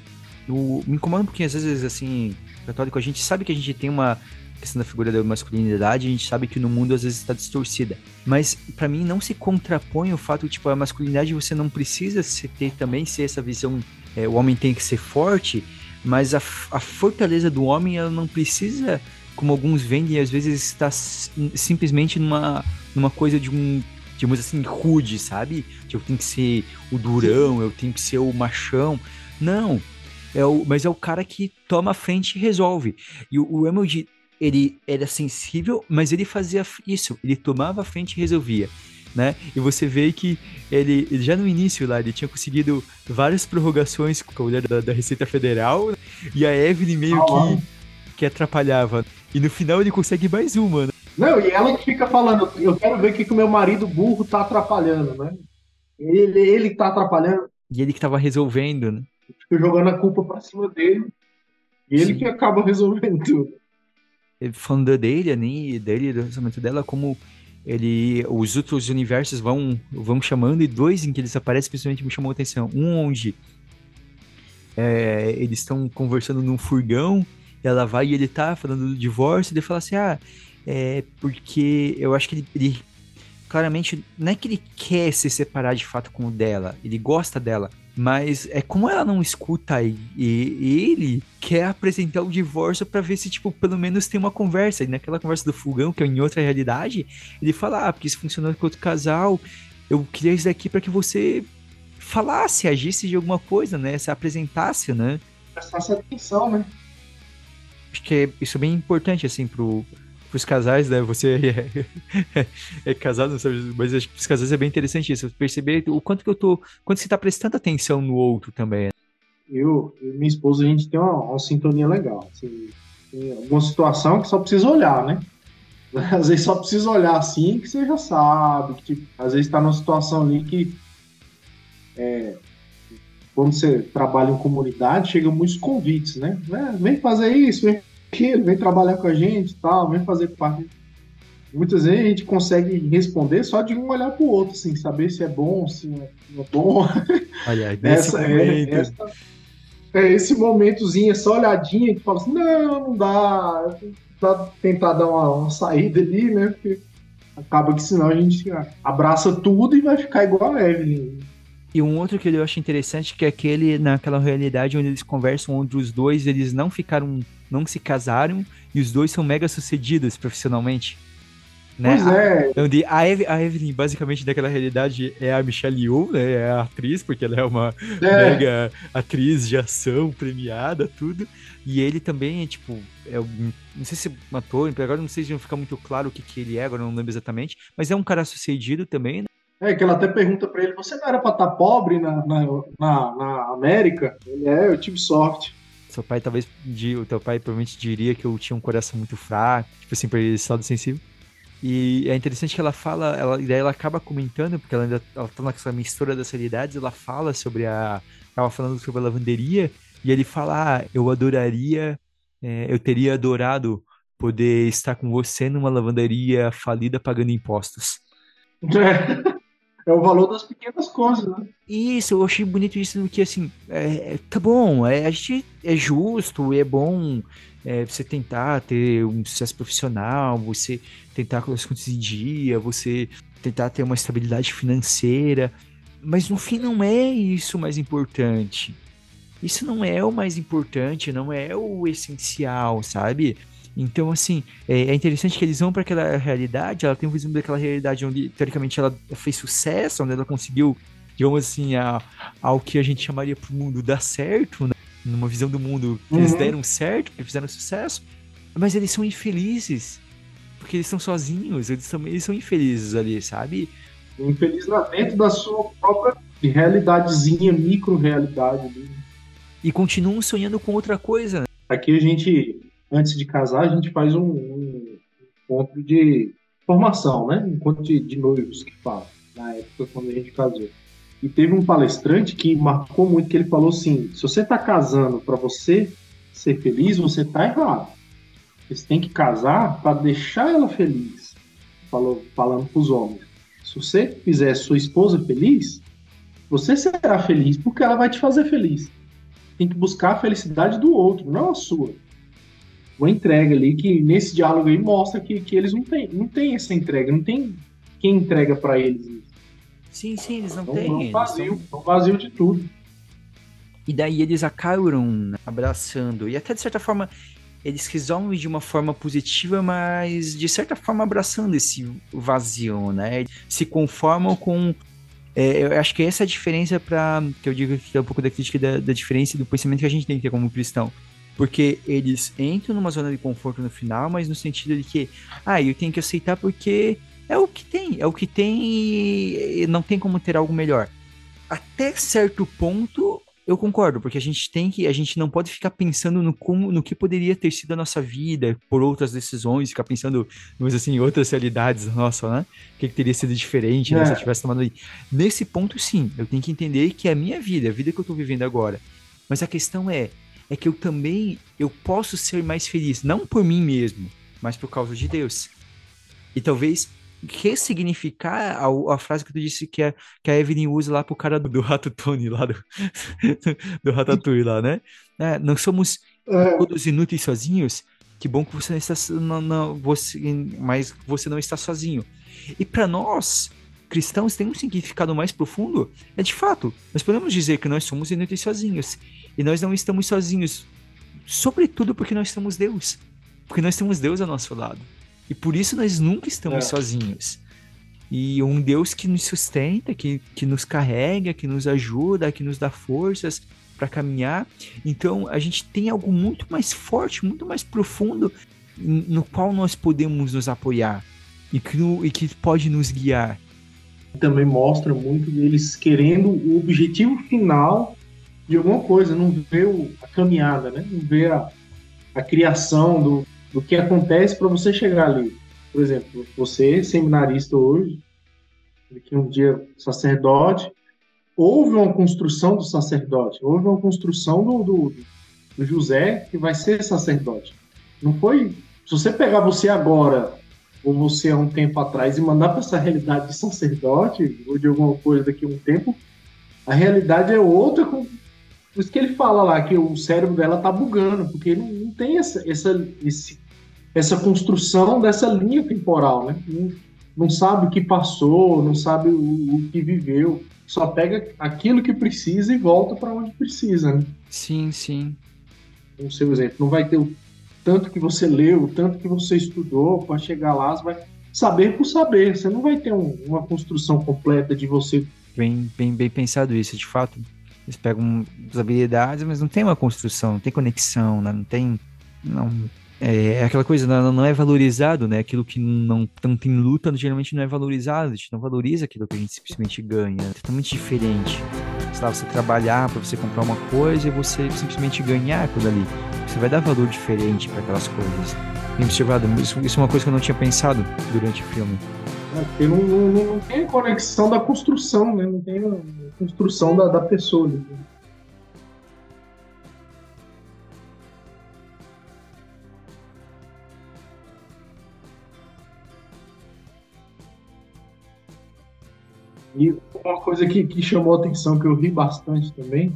eu, me incomoda um pouquinho, às vezes, assim, católico, a gente sabe que a gente tem uma questão da figura da masculinidade, a gente sabe que no mundo às vezes está distorcida. Mas para mim não se contrapõe o fato tipo a masculinidade você não precisa ter também ser essa visão, é, o homem tem que ser forte, mas a, a fortaleza do homem ela não precisa, como alguns vendem, às vezes está simplesmente numa, numa coisa de um digamos assim, rude, sabe? Que eu tenho que ser o durão, eu tenho que ser o machão. Não. É o, mas é o cara que toma a frente e resolve. E o, o Emerald ele era sensível, mas ele fazia isso, ele tomava a frente e resolvia. Né? E você vê que ele, já no início lá, ele tinha conseguido várias prorrogações com a mulher da, da Receita Federal e a Evelyn meio ah, que, que atrapalhava. E no final ele consegue mais uma, né? Não, e ela que fica falando, eu quero ver o que, o meu marido burro tá atrapalhando, né? Ele, ele tá atrapalhando. E ele que tava resolvendo, né? Fica jogando a culpa pra cima dele. E ele Sim. que acaba resolvendo tudo falando dele, né, dele, do pensamento dela, como ele, os outros universos vão, vão chamando, e dois em que eles aparecem, principalmente me chamou a atenção. Um onde é, eles estão conversando num furgão, ela vai e ele tá falando do divórcio, e ele fala assim, ah, é porque eu acho que ele, ele claramente, não é que ele quer se separar de fato com o dela, ele gosta dela, mas é como ela não escuta e, e ele quer apresentar o divórcio para ver se, tipo, pelo menos tem uma conversa. E naquela conversa do fogão, que é em outra realidade, ele fala: Ah, porque isso funcionou com outro casal, eu queria isso daqui para que você falasse, agisse de alguma coisa, né? Se apresentasse, né? Prestasse atenção, né? Acho que é, isso é bem importante, assim, pro, pros casais, né? Você é, é casado, sabe? Mas acho que pros casais é bem interessante isso. Perceber o quanto que eu tô. Quanto você tá prestando atenção no outro também. Eu e minha esposa, a gente tem uma, uma sintonia legal. Assim, tem alguma situação que só precisa olhar, né? Às vezes só precisa olhar assim que você já sabe. Que, tipo, às vezes tá numa situação ali que. É, quando você trabalha em comunidade, chegam muitos convites, né? É, vem fazer isso, vem ele vem trabalhar com a gente tal, vem fazer parte. Muitas vezes a gente consegue responder só de um olhar para o outro, assim, saber se é bom, se não é bom. Olha, essa, é, essa, é esse momentozinho, essa olhadinha que fala assim, não, não dá, dá tentar dar uma, uma, saída ali, né? Porque acaba que senão a gente abraça tudo e vai ficar igual a Evelyn. E um outro que eu acho interessante que é aquele naquela realidade onde eles conversam onde os dois eles não ficaram, não se casaram e os dois são mega sucedidos profissionalmente. Né? Pois é. Onde a, Eve, a Evelyn, basicamente, daquela realidade, é a Michelle Yeoh, né? É a atriz, porque ela é uma é. mega atriz de ação, premiada, tudo. E ele também é, tipo, é um, não sei se matou, agora não sei se não fica muito claro o que, que ele é, agora não lembro exatamente, mas é um cara sucedido também, né? É, que ela até pergunta para ele, você não era pra estar tá pobre na, na, na, na América? Ele é, eu tive sorte. Seu pai talvez, o teu pai provavelmente diria que eu tinha um coração muito fraco, tipo assim, pra esse lado sensível. E é interessante que ela fala, ela, e daí ela acaba comentando, porque ela ainda ela tá naquela mistura das realidades, ela fala sobre a. Ela falando sobre a lavanderia, e ele fala: ah, eu adoraria, é, eu teria adorado poder estar com você numa lavanderia falida pagando impostos. É o valor das pequenas coisas, né? Isso, eu achei bonito isso, que assim, é, tá bom, é, a gente é justo, é bom é, você tentar ter um sucesso profissional, você tentar colocar as contas em dia, você tentar ter uma estabilidade financeira, mas no fim não é isso mais importante. Isso não é o mais importante, não é o essencial, sabe? Então, assim, é, é interessante que eles vão para aquela realidade, ela tem um visão daquela realidade onde, teoricamente, ela fez sucesso, onde ela conseguiu, digamos assim, a, ao que a gente chamaria para o mundo dar certo, né? numa visão do mundo que uhum. eles deram certo, que fizeram sucesso, mas eles são infelizes, porque eles estão sozinhos, eles, são, eles são infelizes ali, sabe? Infeliz lá dentro da sua própria realidadezinha, micro-realidade. E continuam sonhando com outra coisa. Aqui a gente antes de casar, a gente faz um, um encontro de formação, né? Um encontro de, de noivos que fala, na época quando a gente casou. E teve um palestrante que marcou muito, que ele falou assim, se você está casando para você ser feliz, você está errado. Você tem que casar para deixar ela feliz. Falou, falando para os homens. Se você fizer sua esposa feliz, você será feliz porque ela vai te fazer feliz. Tem que buscar a felicidade do outro, não a sua uma entrega ali que nesse diálogo aí mostra que, que eles não têm, não têm essa entrega, não tem quem entrega para eles isso. Sim, sim, eles não então, têm. Estão vazio, estão vazio de tudo. E daí eles acabam né, abraçando. E até de certa forma eles resolvem de uma forma positiva, mas de certa forma abraçando esse vazio, né? Se conformam com. É, eu acho que essa é a diferença para que eu digo que é um pouco da crítica da, da diferença do pensamento que a gente tem que ter como cristão. Porque eles entram numa zona de conforto no final, mas no sentido de que, ah, eu tenho que aceitar porque é o que tem, é o que tem e não tem como ter algo melhor. Até certo ponto, eu concordo, porque a gente tem que, a gente não pode ficar pensando no como, no que poderia ter sido a nossa vida por outras decisões, ficar pensando, mas assim, em outras realidades, nossa, né? O que, que teria sido diferente né, se eu é. tivesse tomado aí. Nesse ponto, sim, eu tenho que entender que é a minha vida, a vida que eu tô vivendo agora. Mas a questão é, é que eu também eu posso ser mais feliz, não por mim mesmo, mas por causa de Deus. E talvez ressignificar a, a frase que tu disse que, é, que a Evelyn usa lá pro cara do, do Rato Tony, lá do, do Ratatouille lá, né? É, não somos é. todos inúteis sozinhos. Que bom que você não está, não, não, você, mas você não está sozinho. E para nós, cristãos, tem um significado mais profundo. É de fato, nós podemos dizer que nós somos inúteis sozinhos. E nós não estamos sozinhos, sobretudo porque nós temos Deus. Porque nós temos Deus ao nosso lado. E por isso nós nunca estamos é. sozinhos. E um Deus que nos sustenta, que, que nos carrega, que nos ajuda, que nos dá forças para caminhar. Então a gente tem algo muito mais forte, muito mais profundo no qual nós podemos nos apoiar e que, no, e que pode nos guiar. Também mostra muito deles querendo o objetivo final de alguma coisa, não vê a caminhada, né? não vê a, a criação do, do que acontece para você chegar ali. Por exemplo, você, seminarista hoje, daqui um dia sacerdote, houve uma construção do sacerdote, houve uma construção do, do, do José que vai ser sacerdote. Não foi. Se você pegar você agora, ou você há um tempo atrás, e mandar para essa realidade de sacerdote, ou de alguma coisa daqui a um tempo, a realidade é outra por isso que ele fala lá que o cérebro dela tá bugando, porque não, não tem essa, essa, esse, essa construção dessa linha temporal, né? Não, não sabe o que passou, não sabe o, o, que viveu, só pega aquilo que precisa e volta para onde precisa, né? Sim, sim. No seu exemplo, não vai ter o tanto que você leu, o tanto que você estudou para chegar lá, você vai saber por saber. Você não vai ter um, uma construção completa de você. Bem, bem, bem pensado isso, de fato. Eles pegam as habilidades, mas não tem uma construção, não tem conexão, né? não tem. Não, é, é aquela coisa, não, não, é valorizado, né? Aquilo que não, não tem luta geralmente não é valorizado, a gente não valoriza aquilo que a gente simplesmente ganha. É totalmente diferente. Sei lá, você trabalhar para você comprar uma coisa e você simplesmente ganhar aquilo ali. Você vai dar valor diferente para aquelas coisas. Observado, isso, isso é uma coisa que eu não tinha pensado durante o filme. É, porque não, não, não tem conexão da construção, né? Não tem a construção da, da pessoa. Né? E uma coisa que, que chamou a atenção, que eu ri bastante também,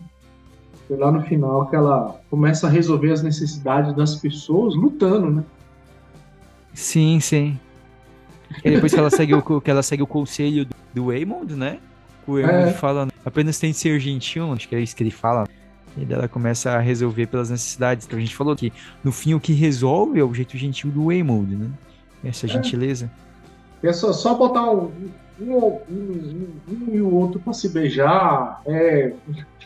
foi lá no final que ela começa a resolver as necessidades das pessoas lutando, né? Sim, sim. E depois que ela segue o, que ela segue o conselho do, do Waymond, né? O Waymond é. fala, apenas tem que ser gentil, acho que é isso que ele fala. E daí ela começa a resolver pelas necessidades. Então a gente falou que, no fim, o que resolve é o jeito gentil do Waymond, né? Essa é. gentileza. É só, só botar um, um, um, um, e o outro para se beijar, é,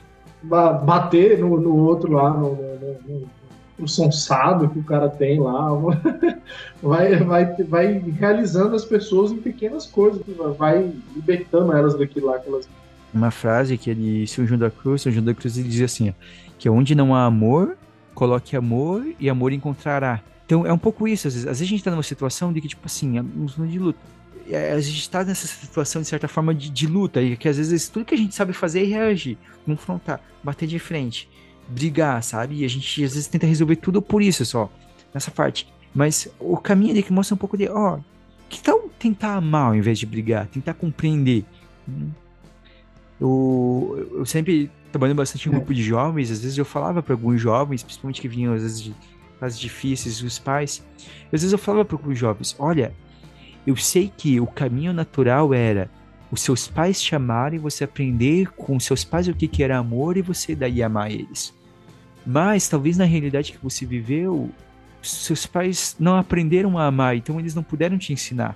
bater no, no outro lá, no, no, no sonsado que o cara tem lá, vai, vai, vai realizando as pessoas em pequenas coisas, vai libertando elas daquilo lá que elas uma frase que ele, São João da Cruz, São João da Cruz, ele dizia assim, que onde não há amor, coloque amor e amor encontrará. Então é um pouco isso, às vezes, às vezes a gente tá numa situação de que, tipo assim, é um de luta. É, a gente está nessa situação, de certa forma, de, de, luta, e que às vezes tudo que a gente sabe fazer é reagir, confrontar, bater de frente, brigar, sabe? E a gente às vezes tenta resolver tudo por isso só, nessa parte. Mas o caminho ali que mostra um pouco de, ó, que tal tentar amar ao invés de brigar, tentar compreender? Eu, eu sempre trabalhando bastante em um grupo de jovens, às vezes eu falava para alguns jovens, principalmente que vinham às vezes de fases difíceis, os pais, às vezes eu falava para alguns jovens, olha, eu sei que o caminho natural era os seus pais te amarem, você aprender com seus pais o que, que era amor e você daí amar eles. Mas talvez na realidade que você viveu, seus pais não aprenderam a amar, então eles não puderam te ensinar.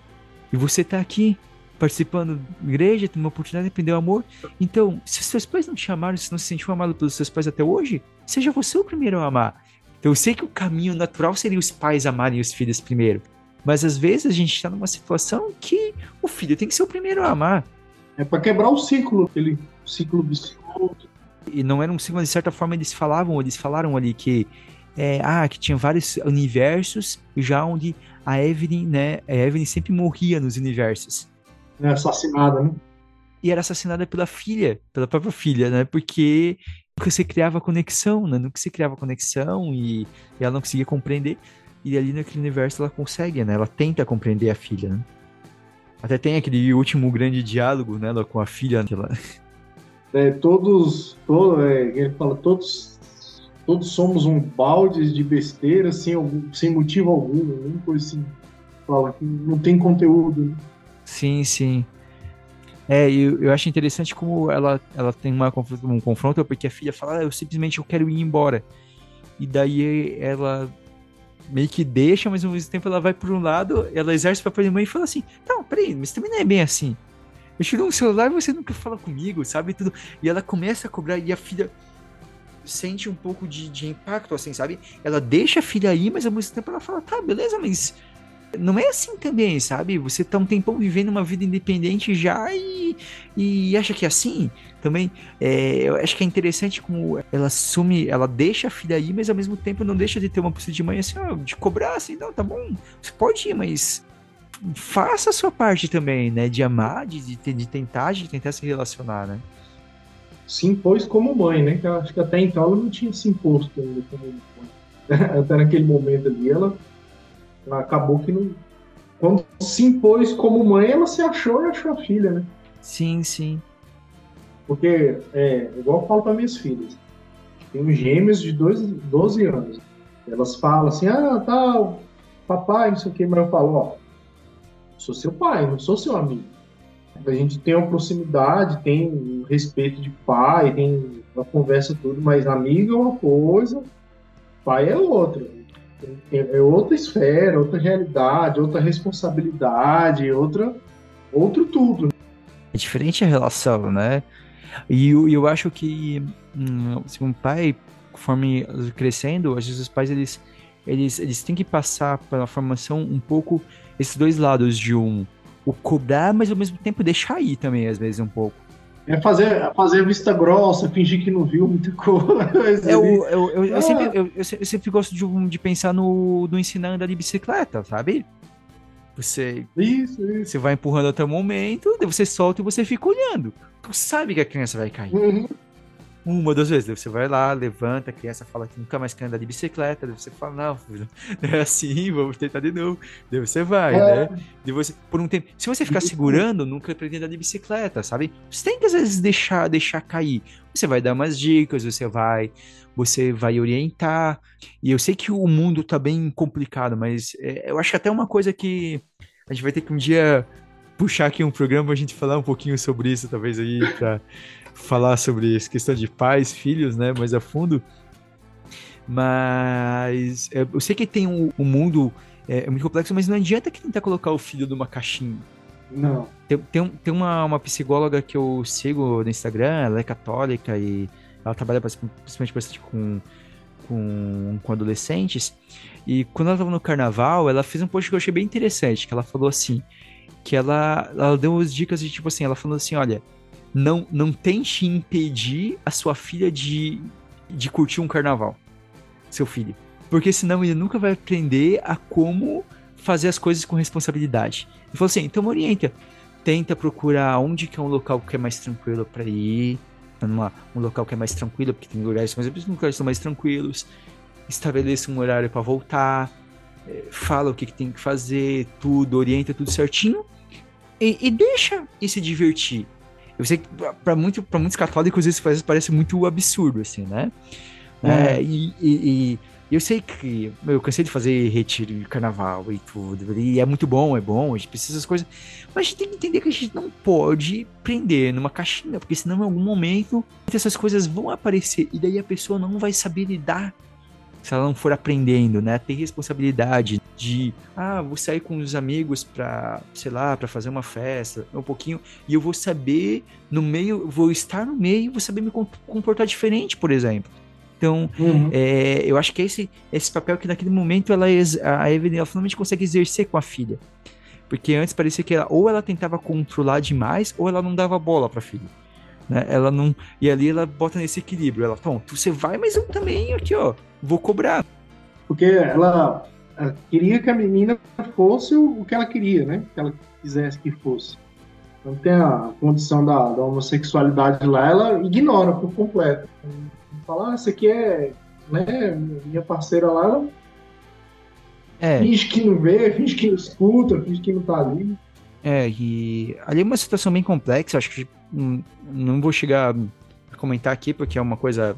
E você está aqui participando da igreja, tendo uma oportunidade de aprender o amor. Então, se seus pais não te amaram, se não se sentiu amado pelos seus pais até hoje, seja você o primeiro a amar. Então, eu sei que o caminho natural seria os pais amarem os filhos primeiro. Mas às vezes a gente está numa situação que o filho tem que ser o primeiro a amar. É para quebrar o ciclo, aquele ciclo vicioso. E não era um ciclo, de certa forma eles falavam, eles falaram ali que é, ah, que tinha vários universos já onde a Evelyn, né, a Evelyn sempre morria nos universos. É assassinada, né? E era assassinada pela filha, pela própria filha, né? Porque você criava conexão, né? Nunca se criava conexão e, e ela não conseguia compreender. E ali naquele universo ela consegue, né? Ela tenta compreender a filha, né? Até tem aquele último grande diálogo, né? Com a filha. Ela... É, todos, todo, é, ele fala, todos, todos somos um balde de besteira sem, algum, sem motivo algum, alguma coisa assim. Fala que não tem conteúdo. Né? Sim, sim. É, eu, eu acho interessante como ela, ela tem uma, um confronto, porque a filha fala, ah, eu simplesmente eu quero ir embora. E daí ela meio que deixa, mas ao mesmo tempo ela vai por um lado, ela exerce papel de mãe e fala assim: Não, peraí, mas também não é bem assim. Eu tiro um celular e você nunca fala comigo, sabe? Tudo. E ela começa a cobrar e a filha sente um pouco de, de impacto, assim, sabe? Ela deixa a filha aí, mas ao mesmo tempo ela fala: Tá, beleza, mas não é assim também, sabe? Você tá um tempão vivendo uma vida independente já e, e acha que é assim também. É, eu acho que é interessante como ela assume, ela deixa a filha aí, mas ao mesmo tempo não deixa de ter uma postura de mãe assim, ó, de cobrar assim, não, tá bom, você pode ir, mas faça a sua parte também, né? De amar, de, de, de tentar, de tentar se relacionar, né? Se impôs como mãe, né? Que eu acho que até então ela não tinha se imposto ainda como mãe. Até naquele momento ali, ela acabou que não. Quando se impôs como mãe, ela se achou e achou a filha, né? Sim, sim. Porque, é, igual eu falo para minhas filhas, tenho gêmeos de dois, 12 anos. Elas falam assim, ah, tá, papai, não sei o que, mas eu falo, ó, sou seu pai, não sou seu amigo. A gente tem uma proximidade, tem um respeito de pai, tem uma conversa tudo, mas amigo é uma coisa, pai é outra. É, outra esfera, outra realidade, outra responsabilidade, outra, outro tudo. É diferente a relação, né? E eu, eu acho que hum, se um pai, conforme crescendo, às vezes os pais eles, eles, eles têm que passar pela formação um pouco esses dois lados de um o cobrar, mas ao mesmo tempo deixar ir também, às vezes, um pouco. É fazer, fazer vista grossa, fingir que não viu muita coisa. Eu, eu, eu, eu, sempre, eu, eu, sempre gosto de, de pensar no, no ensinar a andar de bicicleta, sabe? Você, isso, isso. você vai empurrando até o momento, daí você solta e você fica olhando. Tu sabe que a criança vai cair. Uhum. Uma, duas vezes. Daí você vai lá, levanta, a criança fala que nunca mais quer andar de bicicleta. Daí você fala, não, filho, não é assim, vamos tentar de novo. Daí você vai, é. né? Você, por um tempo. Se você ficar segurando, nunca aprende a andar de bicicleta, sabe? Você tem que às vezes deixar, deixar cair. Você vai dar umas dicas, você vai. Você vai orientar. E eu sei que o mundo tá bem complicado, mas é, eu acho que até uma coisa que a gente vai ter que um dia puxar aqui um programa pra gente falar um pouquinho sobre isso, talvez aí, pra falar sobre essa questão de pais, filhos, né, mais a fundo. Mas é, eu sei que tem um, um mundo é, é, muito complexo, mas não adianta que tentar colocar o filho numa caixinha. Não. Tem, tem, tem uma, uma psicóloga que eu sigo no Instagram, ela é católica e ela trabalha principalmente bastante com, com, com adolescentes. E quando ela estava no carnaval, ela fez um post que eu achei bem interessante, que ela falou assim, que ela, ela deu as dicas de tipo assim, ela falou assim, olha, não, não tente impedir a sua filha de, de curtir um carnaval. Seu filho. Porque senão ele nunca vai aprender a como fazer as coisas com responsabilidade. Ele falou assim: então orienta. Tenta procurar onde que é um local que é mais tranquilo para ir. Numa, um local que é mais tranquilo, porque tem lugares mais lugares são mais tranquilos. Estabeleça um horário para voltar. É, fala o que, que, tem que fazer, tudo, orienta tudo certinho. E, e deixa e se divertir. Eu sei que para muito, muitos católicos isso parece muito absurdo, assim, né? É. É, e, e, e, eu sei que eu cansei de fazer retiro de carnaval e tudo, e é muito bom, é bom, a gente precisa das coisas, mas a gente tem que entender que a gente não pode prender numa caixinha, porque senão em algum momento essas coisas vão aparecer e daí a pessoa não vai saber lidar se ela não for aprendendo, né? Ter responsabilidade de, ah, vou sair com os amigos para, sei lá, para fazer uma festa, um pouquinho, e eu vou saber no meio, vou estar no meio, vou saber me comportar diferente, por exemplo. Então, uhum. é, eu acho que é esse, esse papel que naquele momento ela, a Evelyn ela finalmente consegue exercer com a filha. Porque antes parecia que ela, ou ela tentava controlar demais, ou ela não dava bola para a filha. Né? Ela não. E ali ela bota nesse equilíbrio. Ela, então, você vai, mas eu também aqui, ó, vou cobrar. Porque ela, ela queria que a menina fosse o, que ela queria, né? Que ela quisesse que fosse. Então tem a condição da, da homossexualidade lá, ela ignora por completo. Fala, ah, essa aqui é né, minha parceira lá, ela é. finge que não vê, finge que não escuta, finge que não tá ali. É, e ali é uma situação bem complexa, acho que não, vou chegar a comentar aqui, porque é uma coisa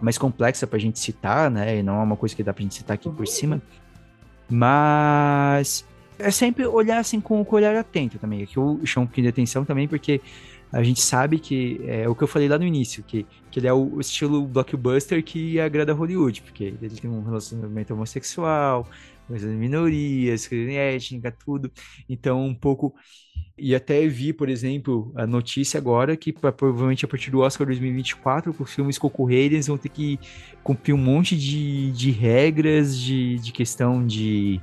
mais complexa pra gente citar, né? E não é uma coisa que dá pra gente citar aqui por cima. Mas é sempre olhar assim com o olhar atento também. Aqui eu chamo um pouquinho de atenção também, porque a gente sabe que é o que eu falei lá no início, que, que ele é o estilo blockbuster que agrada Hollywood, porque ele tem um relacionamento homossexual, coisas minorias, étnica, tudo. Então, um pouco. E até vi, por exemplo, a notícia agora que provavelmente a partir do Oscar 2024, os filmes concorrerem, eles vão ter que cumprir um monte de, de regras de, de questão de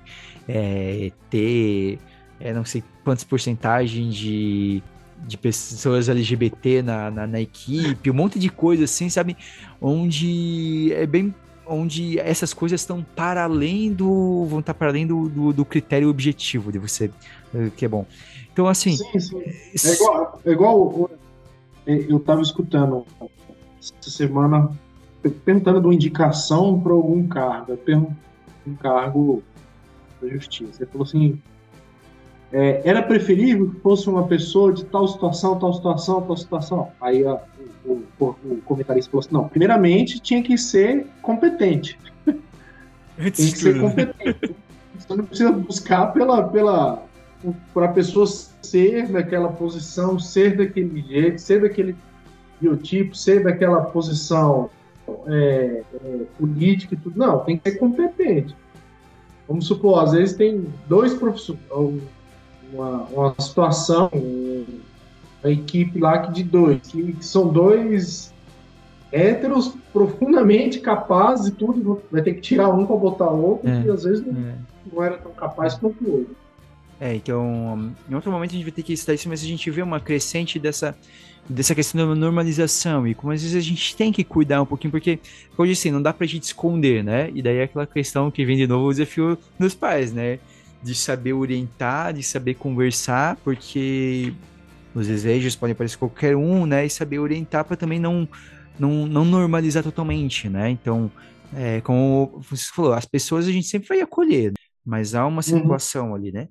é, ter, é, não sei quantas porcentagem de de pessoas LGBT na, na, na, equipe, um monte de coisa assim, sabe? Onde é bem onde essas coisas estão para além do. vão estar para além do, do, do, critério objetivo de você, eh, que é bom. Então, assim. Sim, sim. É igual. É igual eu estava escutando essa semana perguntando de uma indicação para algum cargo. Um cargo da justiça. Ele falou assim: é, era preferível que fosse uma pessoa de tal situação, tal situação, tal situação. Aí a, o, o, o comentarista falou assim: não, primeiramente tinha que ser competente. tem que ser competente. Você não precisa buscar pela, pela, para a pessoa ser daquela posição, ser daquele jeito, ser daquele biotipo, ser daquela posição é, é, política e tudo. Não, tem que ser competente. vamos supor, às vezes tem dois professores, uma, uma situação, uma equipe lá de dois, que, que são dois héteros profundamente capazes e tudo, vai ter que tirar um para botar outro, é, e às vezes não, é. não era tão capaz quanto o outro. É, então, em outro momento a gente vai ter que estudar isso, mas a gente vê uma crescente dessa, dessa questão da normalização e como às vezes a gente tem que cuidar um pouquinho, porque, como eu disse, não dá pra gente esconder, né? E daí é aquela questão que vem de novo o desafio dos pais, né? De saber orientar, de saber conversar, porque os desejos podem parecer qualquer um, né? E saber orientar para também não, não, não normalizar totalmente, né? Então, é, como você falou, as pessoas a gente sempre vai acolher, né? mas há uma uhum. situação uhum. ali, né?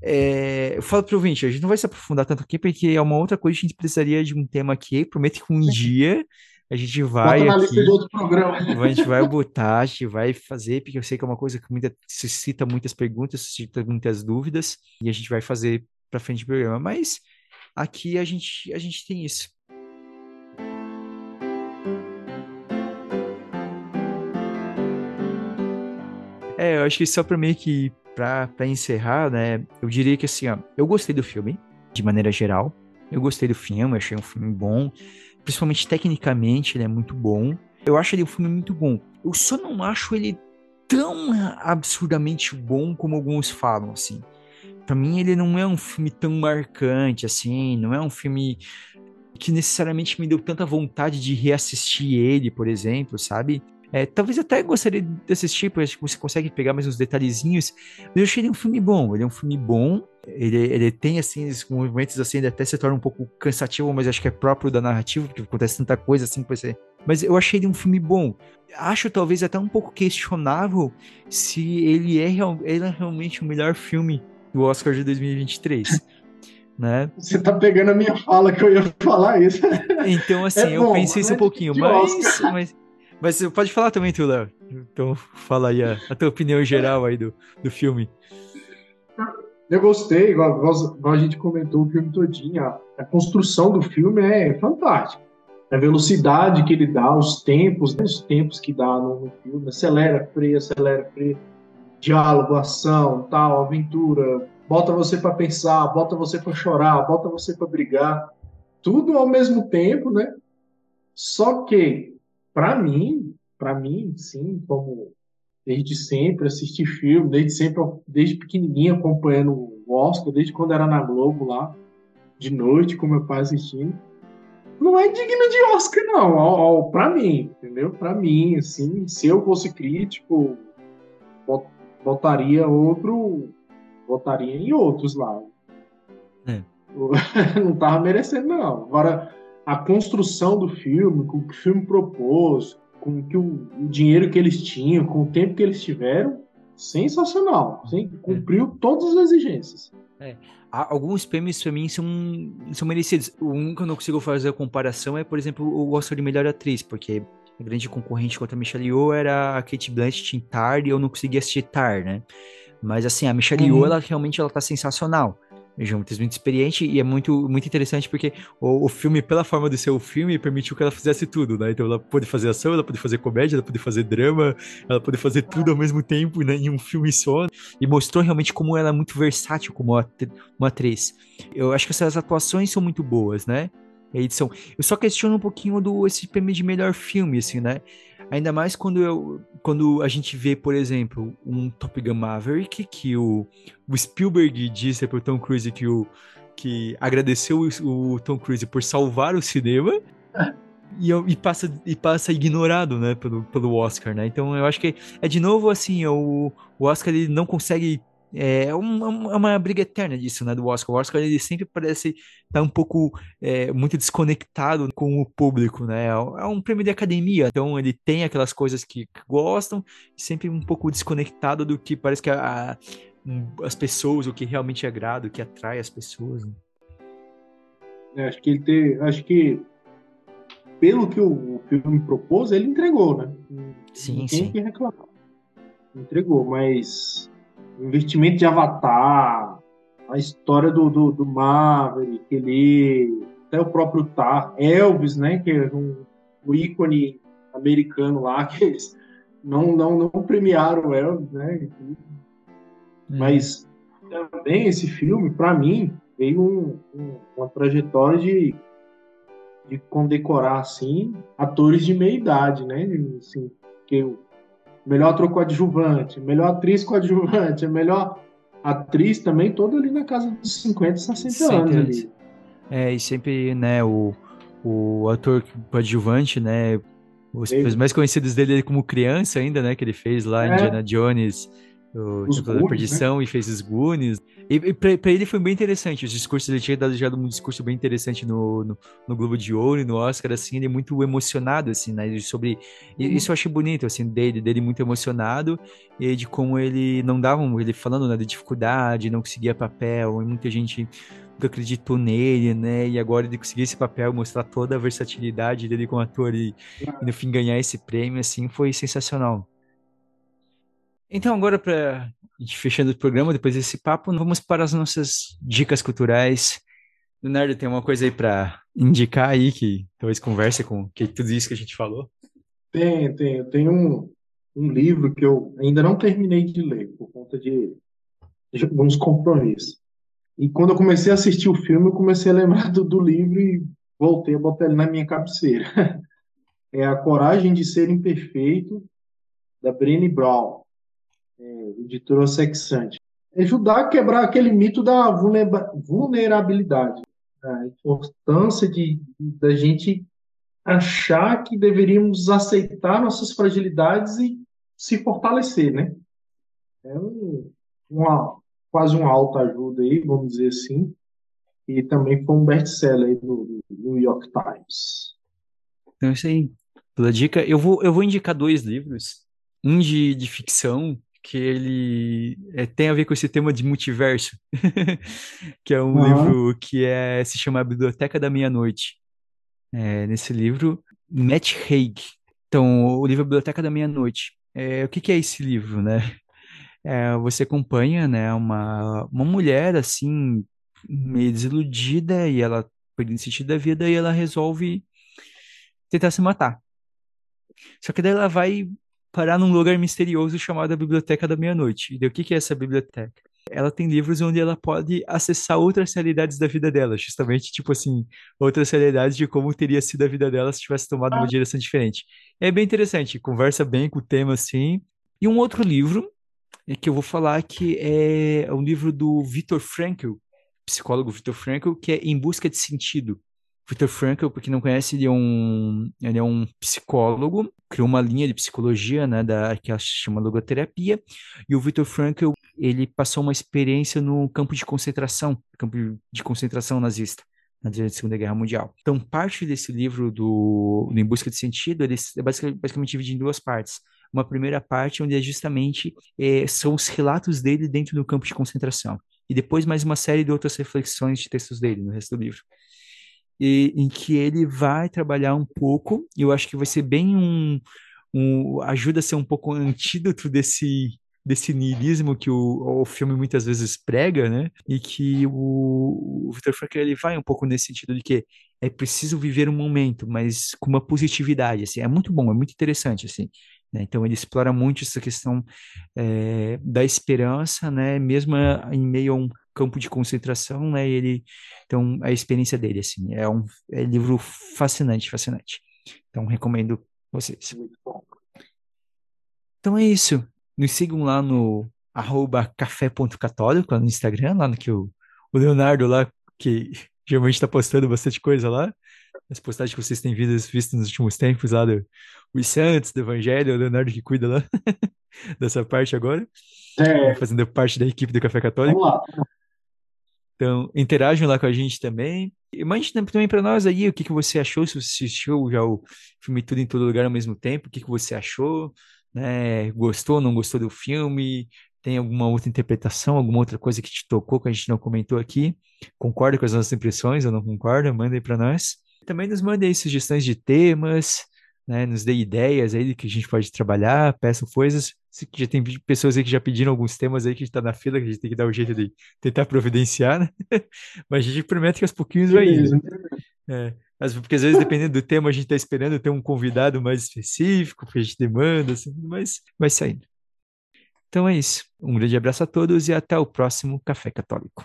É, eu falo para o ouvinte, a gente não vai se aprofundar tanto aqui, porque é uma outra coisa que a gente precisaria de um tema aqui. Prometo que um dia a gente vai. Aqui. A gente vai botar, a gente vai fazer, porque eu sei que é uma coisa que muita, suscita muitas perguntas, suscita muitas dúvidas, e a gente vai fazer para frente do programa. Mas aqui a gente, a gente tem isso. É, eu acho que só para meio que para encerrar, né, eu diria que assim, ó, eu gostei do filme, de maneira geral. Eu gostei do filme, achei um filme bom. Principalmente tecnicamente, ele é muito bom. Eu acho ele um filme muito bom. Eu só não acho ele tão absurdamente bom como alguns falam, assim. Para mim, ele não é um filme tão marcante, assim. Não é um filme que necessariamente me deu tanta vontade de reassistir ele, por exemplo, sabe? É, talvez até gostaria de assistir, porque acho que você consegue pegar mais uns detalhezinhos. Mas eu achei ele um filme bom. Ele é um filme bom. Ele, ele tem, assim, esses movimentos assim, ele até se torna um pouco cansativo, mas acho que é próprio da narrativa, porque acontece tanta coisa assim você. Mas eu achei ele um filme bom. Acho talvez até um pouco questionável se ele é, ele é realmente o melhor filme do Oscar de 2023. Né? Você tá pegando a minha fala que eu ia falar isso. Então, assim, é eu bom, pensei isso um pouquinho, mas, mas, mas você pode falar também, tu, Léo. Então, fala aí a, a, tua opinião geral aí do, do filme. Eu gostei, igual, igual a gente comentou o filme todinho. A, a, construção do filme é fantástica. A velocidade que ele dá, os tempos, né, os tempos que dá no, no filme. Acelera, freia, acelera, freia. Diálogo, ação, tal, aventura. Bota você para pensar, bota você para chorar, bota você para brigar. Tudo ao mesmo tempo, né? Só que para mim, para mim, sim, como desde sempre assisti filme, desde sempre, desde pequenininho acompanhando o Oscar, desde quando era na Globo lá, de noite com meu pai assistindo. Não é digno de Oscar, não, para mim, entendeu? Para mim, assim, se eu fosse crítico, votaria outro, votaria em outros lá. É. não tava merecendo, não. Agora, a construção do filme, com o que o filme propôs, com que o, o, dinheiro que eles tinham, com o tempo que eles tiveram, sensacional. Sim, cumpriu é. todas as exigências. É. Alguns prêmios para mim são, são merecidos. O único que eu não consigo fazer a comparação é, por exemplo, o Oscar de melhor atriz, porque a grande concorrente contra a Michelle Yeoh era a Kate Blanchett em Tar e eu não conseguia assistir Tar, né? Mas assim, a Michelle uhum. Yeoh, ela realmente ela tá sensacional juntas, muito experiente e é muito, muito interessante porque o, o, filme, pela forma de ser o filme, permitiu que ela fizesse tudo, né? Então ela pôde fazer ação, ela pôde fazer comédia, ela pôde fazer drama, ela pôde fazer tudo ao mesmo tempo, né? Em um filme só. E mostrou realmente como ela é muito versátil como uma atriz. Eu acho que essas atuações são muito boas, né? Edição. Eu só questiono um pouquinho do esse prêmio de melhor filme, assim, né? Ainda mais quando, eu, quando a gente vê, por exemplo, um Top Gun Maverick, que o, o Spielberg disse pro Tom Cruise que, o, que agradeceu o, o Tom Cruise por salvar o cinema. e, e, passa, e passa ignorado, né, pelo, pelo Oscar, né? Então eu acho que é de novo assim, o, o Oscar ele não consegue é uma, é uma briga eterna disso, né, do Oscar. O Oscar ele sempre parece estar tá um pouco é, muito desconectado com o público, né? É um prêmio de academia, então ele tem aquelas coisas que gostam, sempre um pouco desconectado do que parece que a, a, as pessoas, o que realmente agrada, o que atrai as pessoas. Né? É, acho que ele tem, acho que pelo que o, filme propôs, ele entregou, né? Sim, Não tem sim. que reclamar. Entregou, mas investimento de Avatar, a história do, do, do Maverick, ele, até o próprio Tar, Elvis, né, que é um, o ícone americano lá, que eles não, não, não premiaram o Elvis, né, Hum. Mas também esse filme, para mim, veio um, um, uma trajetória de, de condecorar, assim, atores de meia idade, né? Assim, que melhor ator coadjuvante, melhor atriz coadjuvante, melhor atriz também, toda ali na casa dos 50, 60 anos ali. É, e sempre, né, o, o ator coadjuvante, né, os, os, mais conhecidos dele como criança ainda, né? Que ele fez lá é. Indiana Jones, o Templo da né? Perdição, né? e fez os Goonies. E, e pra, pra, ele foi bem interessante. Os discursos, ele tinha dado já um discurso bem interessante no, no, no, Globo de Ouro e no Oscar, assim, ele é muito emocionado, assim, né? Sobre. Uhum. Isso eu achei bonito, assim, dele, dele muito emocionado, e de como ele não dava, ele falando né, de dificuldade, não conseguia papel, e muita gente nunca acreditou nele, né? E agora ele conseguir esse papel, mostrar toda a versatilidade dele como ator e, e no fim ganhar esse prêmio, assim, foi sensacional. Então, agora, para fechando o programa, depois desse papo, vamos para as nossas dicas culturais. Leonardo, tem uma coisa aí para indicar aí que talvez converse com que tudo isso que a gente falou? Tem, tem. Tem um, um livro que eu ainda não terminei de ler por conta de alguns compromissos. E quando eu comecei a assistir o filme, eu comecei a lembrar do, do livro e voltei a botar ele na minha cabeceira. É A Coragem de Ser Imperfeito, da Brené Brown, é, editora sexante. É ajudar a quebrar aquele mito da vulnerabilidade, a importância de da gente achar que deveríamos aceitar nossas fragilidades e se fortalecer, né? É uma, quase uma alta ajuda aí, vamos dizer assim, e também foi um best-seller do, New York Times. Então, é isso aí. Pela dica, eu vou, eu vou indicar dois livros. Um de, de ficção, que ele é, tem a ver com esse tema de multiverso, que é um uhum. livro que é, se chama Biblioteca da Meia-Noite. É, nesse livro, Matt Haig. Então, o livro Biblioteca da Meia-Noite. É, o que, que é esse livro, né? é, você acompanha, né, uma, uma mulher, assim, meio desiludida e ela perdendo sentido da vida e ela resolve tentar se matar. Só que daí ela vai parar num lugar misterioso chamado a Biblioteca da Meia-Noite. E o que que é essa biblioteca? Ela tem livros onde ela pode acessar outras realidades da vida dela, justamente, tipo assim, outras realidades de como teria sido a vida dela se tivesse tomado uma direção diferente. É bem interessante, conversa bem com o tema, assim. E um outro livro é que eu vou falar que é um livro do Viktor Frankl, psicólogo Viktor Frankl, que é Em Busca de Sentido. Viktor Frankl, para quem não conhece, ele é um, ele é um psicólogo, criou uma linha de psicologia, né, da, que se chama logoterapia, e o Viktor Frankl, ele passou uma experiência no campo de concentração, campo de concentração nazista, na Segunda Guerra Mundial. Então, parte desse livro do, do Em Busca de Sentido, ele é basicamente, basicamente dividido em duas partes uma primeira parte onde é justamente é, são os relatos dele dentro do campo de concentração. E depois mais uma série de outras reflexões de textos dele no resto do livro. E, em que ele vai trabalhar um pouco, e eu acho que vai ser bem um, um ajuda a ser um pouco um antídoto desse desse niilismo que o, o filme muitas vezes prega, né? E que o, o Victor Frankl ele vai um pouco nesse sentido de que é preciso viver um momento, mas com uma positividade, assim. É muito bom, é muito interessante, assim. Né? Então ele explora muito essa questão é, da esperança, né? Mesmo em meio a um campo de concentração, né? Ele, então a experiência dele, assim, é um, é livro fascinante, fascinante. Então recomendo vocês. Então é isso. Nos sigam lá no arroba café.católico, lá no Instagram, lá no que o, o Leonardo lá, que geralmente está postando bastante coisa lá. As postagens que vocês têm visto, visto nos últimos tempos lá do os Santos, do Evangelho, o Leonardo que cuida lá dessa parte agora. É. Fazendo parte da equipe do Café Católico. Vamos lá. Então, interajam lá com a gente também. E mande também para nós aí o que, que você achou, se você assistiu já o filme Tudo em Todo Lugar ao mesmo tempo, o que, que você achou, né? Gostou, não gostou do filme? Tem alguma outra interpretação, alguma outra coisa que te tocou que a gente não comentou aqui? Concorda com as nossas impressões ou não concorda? Manda aí para nós. Também nos mande aí sugestões de temas, né, nos dê ideias aí que a gente pode trabalhar, peçam coisas. Já tem pessoas aí que já pediram alguns temas aí que está na fila, que a gente tem que dar um jeito de tentar providenciar, né? Mas a gente promete que aos pouquinhos vai indo. É, porque às vezes, dependendo do tema, a gente está esperando ter um convidado mais específico, que a gente demanda, assim, mas vai saindo. Então é isso. Um grande abraço a todos e até o próximo Café Católico.